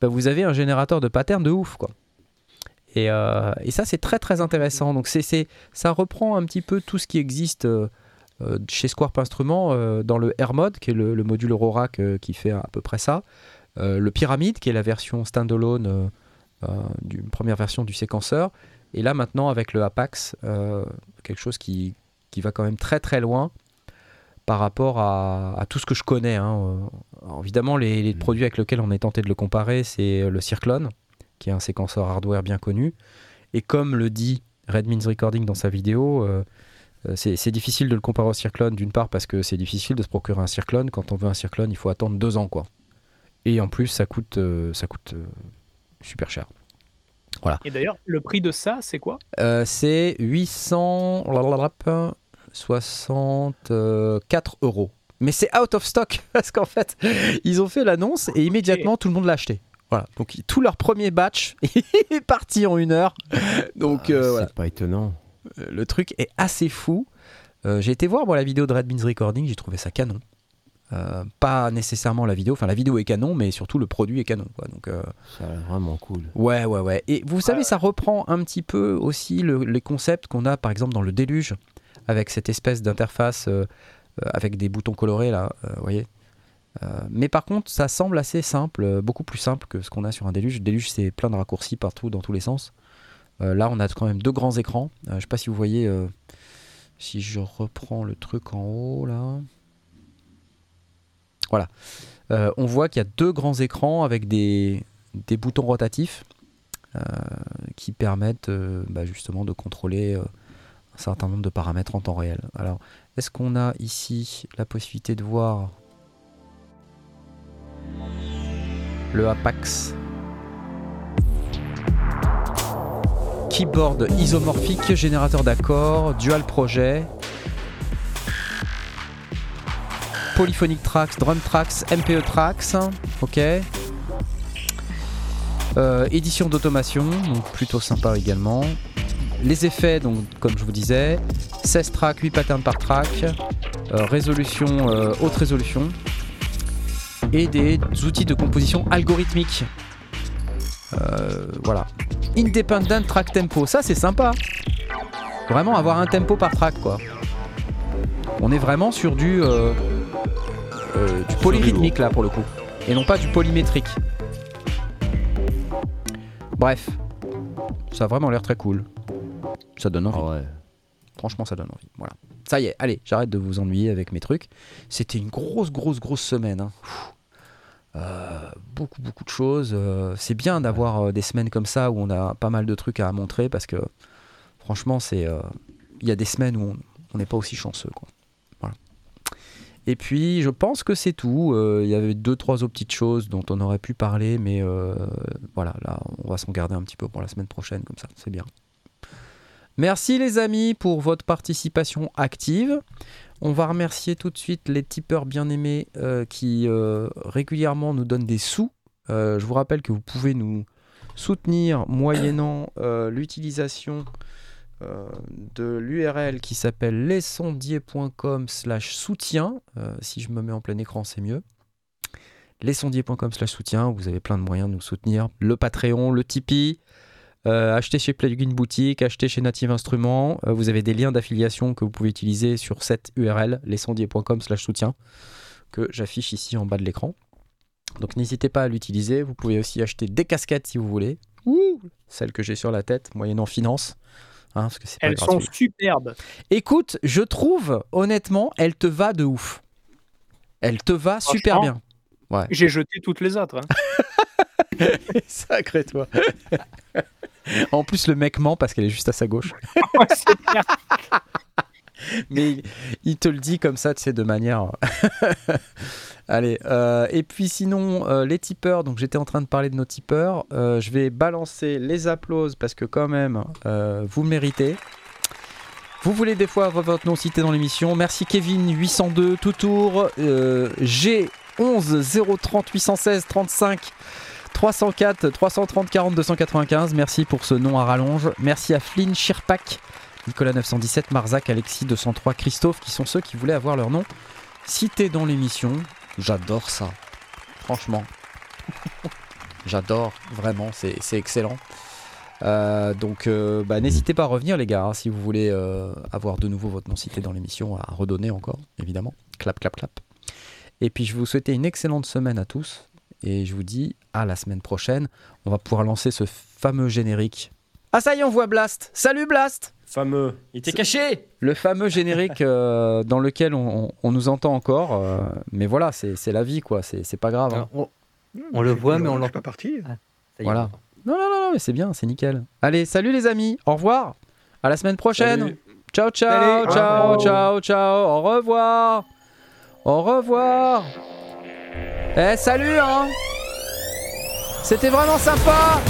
bah, vous avez un générateur de patterns de ouf. Quoi. Et, euh, et ça, c'est très très intéressant. Donc, c'est, ça reprend un petit peu tout ce qui existe euh, euh, chez Squarp Instruments euh, dans le R mode, qui est le, le module euh, qui fait à peu près ça. Le Pyramide, qui est la version standalone, d'une première version du séquenceur. Et là, maintenant, avec le Apax, quelque chose qui, qui va quand même très très loin par rapport à, à tout ce que je connais. hein. Alors, évidemment, les, les Mm. produits avec lesquels on est tenté de le comparer, c'est le Circlone, qui est un séquenceur hardware bien connu. Et comme le dit Redmins Recording dans sa vidéo, euh, euh, c'est difficile de le comparer au Circlone, d'une part parce que c'est difficile de se procurer un Circlone. Quand on veut un Circlone, il faut attendre deux ans. quoi. Et en plus, ça coûte, euh, ça coûte euh, super cher. Et d'ailleurs, le prix de ça, c'est quoi? C'est 864 euros. Mais c'est out of stock parce qu'en fait, ils ont fait l'annonce et immédiatement tout le monde l'a acheté. Voilà. Donc tout leur premier batch est parti en une heure. Donc Ah, euh, c'est pas étonnant. Euh, le truc est assez fou. Euh, j'ai été voir moi, la vidéo de Red Beans Recording, j'ai trouvé ça canon. Euh, pas nécessairement la vidéo, enfin la vidéo est canon, mais surtout le produit est canon. Quoi. Donc, euh, Ça a l'air vraiment cool. Ouais, ouais, ouais. Et vous savez, ça reprend un petit peu aussi le- les concepts qu'on a, par exemple, dans le déluge, avec cette espèce d'interface euh, avec des boutons colorés, là, vous voyez. Euh, mais par contre, ça semble assez simple, euh, beaucoup plus simple que ce qu'on a sur un déluge. Déluge, c'est plein de raccourcis partout, dans tous les sens. Euh, là, on a quand même deux grands écrans. Euh, je sais pas si vous voyez, si je reprends le truc en haut, là. Voilà. On voit qu'il y a deux grands écrans avec des, boutons rotatifs qui permettent bah, justement de contrôler un certain nombre de paramètres en temps réel. Alors, est-ce qu'on a ici la possibilité de voir le Apax Keyboard isomorphique, générateur d'accords, dual projet, Polyphonic Tracks, Drum Tracks, MPE Tracks, ok. Euh, édition d'automation, plutôt sympa également. Les effets, donc comme je vous disais, 16 tracks, 8 patterns par track, euh, résolution, euh, haute résolution, et des outils de composition algorithmique. Euh, voilà. Independent track tempo, ça c'est sympa. Vraiment avoir un tempo par track quoi. On est vraiment sur du, euh, euh, du polyrythmique là pour le coup, et non pas du polymétrique. Bref, ça a vraiment l'air très cool. Ça donne envie. Ah ouais. Franchement, ça donne envie. Voilà. Ça y est, allez, j'arrête de vous ennuyer avec mes trucs. C'était une grosse, grosse, grosse semaine. hein. Euh, beaucoup, beaucoup de choses. Euh, c'est bien d'avoir euh, des semaines comme ça où on a pas mal de trucs à montrer parce que franchement, c'est il y a des semaines où on- n'est pas aussi chanceux. Et puis, je pense que c'est tout. Il y avait deux, trois autres petites choses dont on aurait pu parler, mais voilà, là, on va s'en garder un petit peu pour la semaine prochaine, comme ça, c'est bien. Merci les amis pour votre participation active. On va remercier tout de suite les tipeurs bien-aimés euh, qui euh, régulièrement nous donnent des sous. Euh, je vous rappelle que vous pouvez nous soutenir moyennant l'utilisation de l'URL qui s'appelle lesondier.com slash soutien. Si je me mets en plein écran, c'est mieux. Lesondier.com slash soutien. Vous avez plein de moyens de nous soutenir. Le Patreon, le Tipeee. Euh, acheter chez Plugin Boutique, acheter chez Native Instruments. Euh, vous avez des liens d'affiliation que vous pouvez utiliser sur cette URL, lesondier.com slash soutien, que j'affiche ici en bas de l'écran. Donc n'hésitez pas à l'utiliser. Vous pouvez aussi acheter des casquettes si vous voulez. Ouh, celles que j'ai sur la tête, moyennant finance. Hein, parce que c'est pas Elles sont gratuit. superbes. Écoute, je trouve, honnêtement, elle te va de ouf. Elle te va super bien. J'ai jeté toutes les autres. hein. Sacré toi. En plus, le mec ment parce qu'elle est juste à sa gauche. Mais il, te le dit comme ça, tu sais, de manière. Allez, euh, et puis sinon, euh, les tipeurs, donc j'étais en train de parler de nos tipeurs. Euh, je vais balancer les applauses parce que, quand même, euh, vous le méritez. Vous voulez des fois avoir votre nom cité dans l'émission. Merci Kevin802, tout tour. euh, G11 030 816 35 304 330 40 295. Merci pour ce nom à rallonge. Merci à Flynn Shirpak, Nicolas 917, Marzac, Alexis 203, Christophe, qui sont ceux qui voulaient avoir leur nom cité dans l'émission. J'adore ça. Franchement. J'adore, vraiment, c'est excellent. Euh, donc, euh, bah, n'hésitez pas à revenir, les gars, hein, si vous voulez euh, avoir de nouveau votre nom cité dans l'émission, à redonner encore, évidemment. Clap, clap, clap. Et puis, je vous souhaiter une excellente semaine à tous. Et je vous dis à la semaine prochaine. On va pouvoir lancer ce fameux générique. Ah, ça y est, on voit Blast. Salut Blast Fameux. Il était caché le fameux générique euh, dans lequel on, on- on nous entend encore. euh, mais voilà, c'est c'est la vie, quoi. C'est c'est pas grave. hein. on, on le voit, mais on l'entend l'entend pas parti. Ça y est, Voilà. Non, non, non, non, mais c'est bien, c'est nickel. Allez, salut les amis. Au revoir. À la semaine prochaine. Salut. Ciao, ciao, Ciao. ciao, ciao. Au revoir. Au revoir. Eh, salut, hein. C'était vraiment sympa.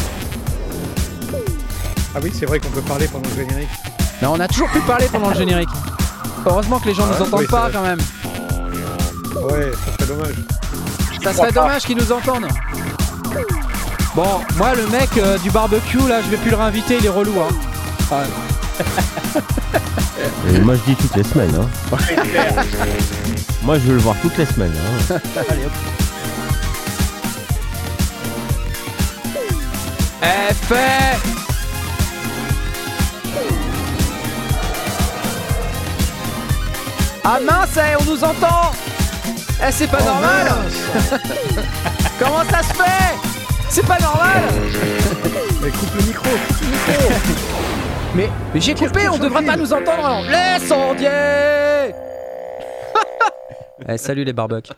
Ah oui, c'est vrai qu'on peut parler pendant le générique. Mais on a toujours pu parler pendant le générique. Heureusement que les gens Ah nous entendent oui, pas quand même. Ouais, ça serait dommage. Ça serait dommage qu'ils nous entendent. Bon, moi le mec euh, du barbecue là, je vais plus le réinviter, il est relou hein. Et moi, je dis toutes les semaines. hein. moi, je veux le voir toutes les semaines. hein. Eh fait Ah mince, eh, on nous entend Eh c'est pas normal Comment ça se fait? C'est pas normal Mais coupe le micro, coupe le micro. Mais, mais j'ai coupé, on devrait pas nous entendre alors. Les sondiers Eh salut les barbecues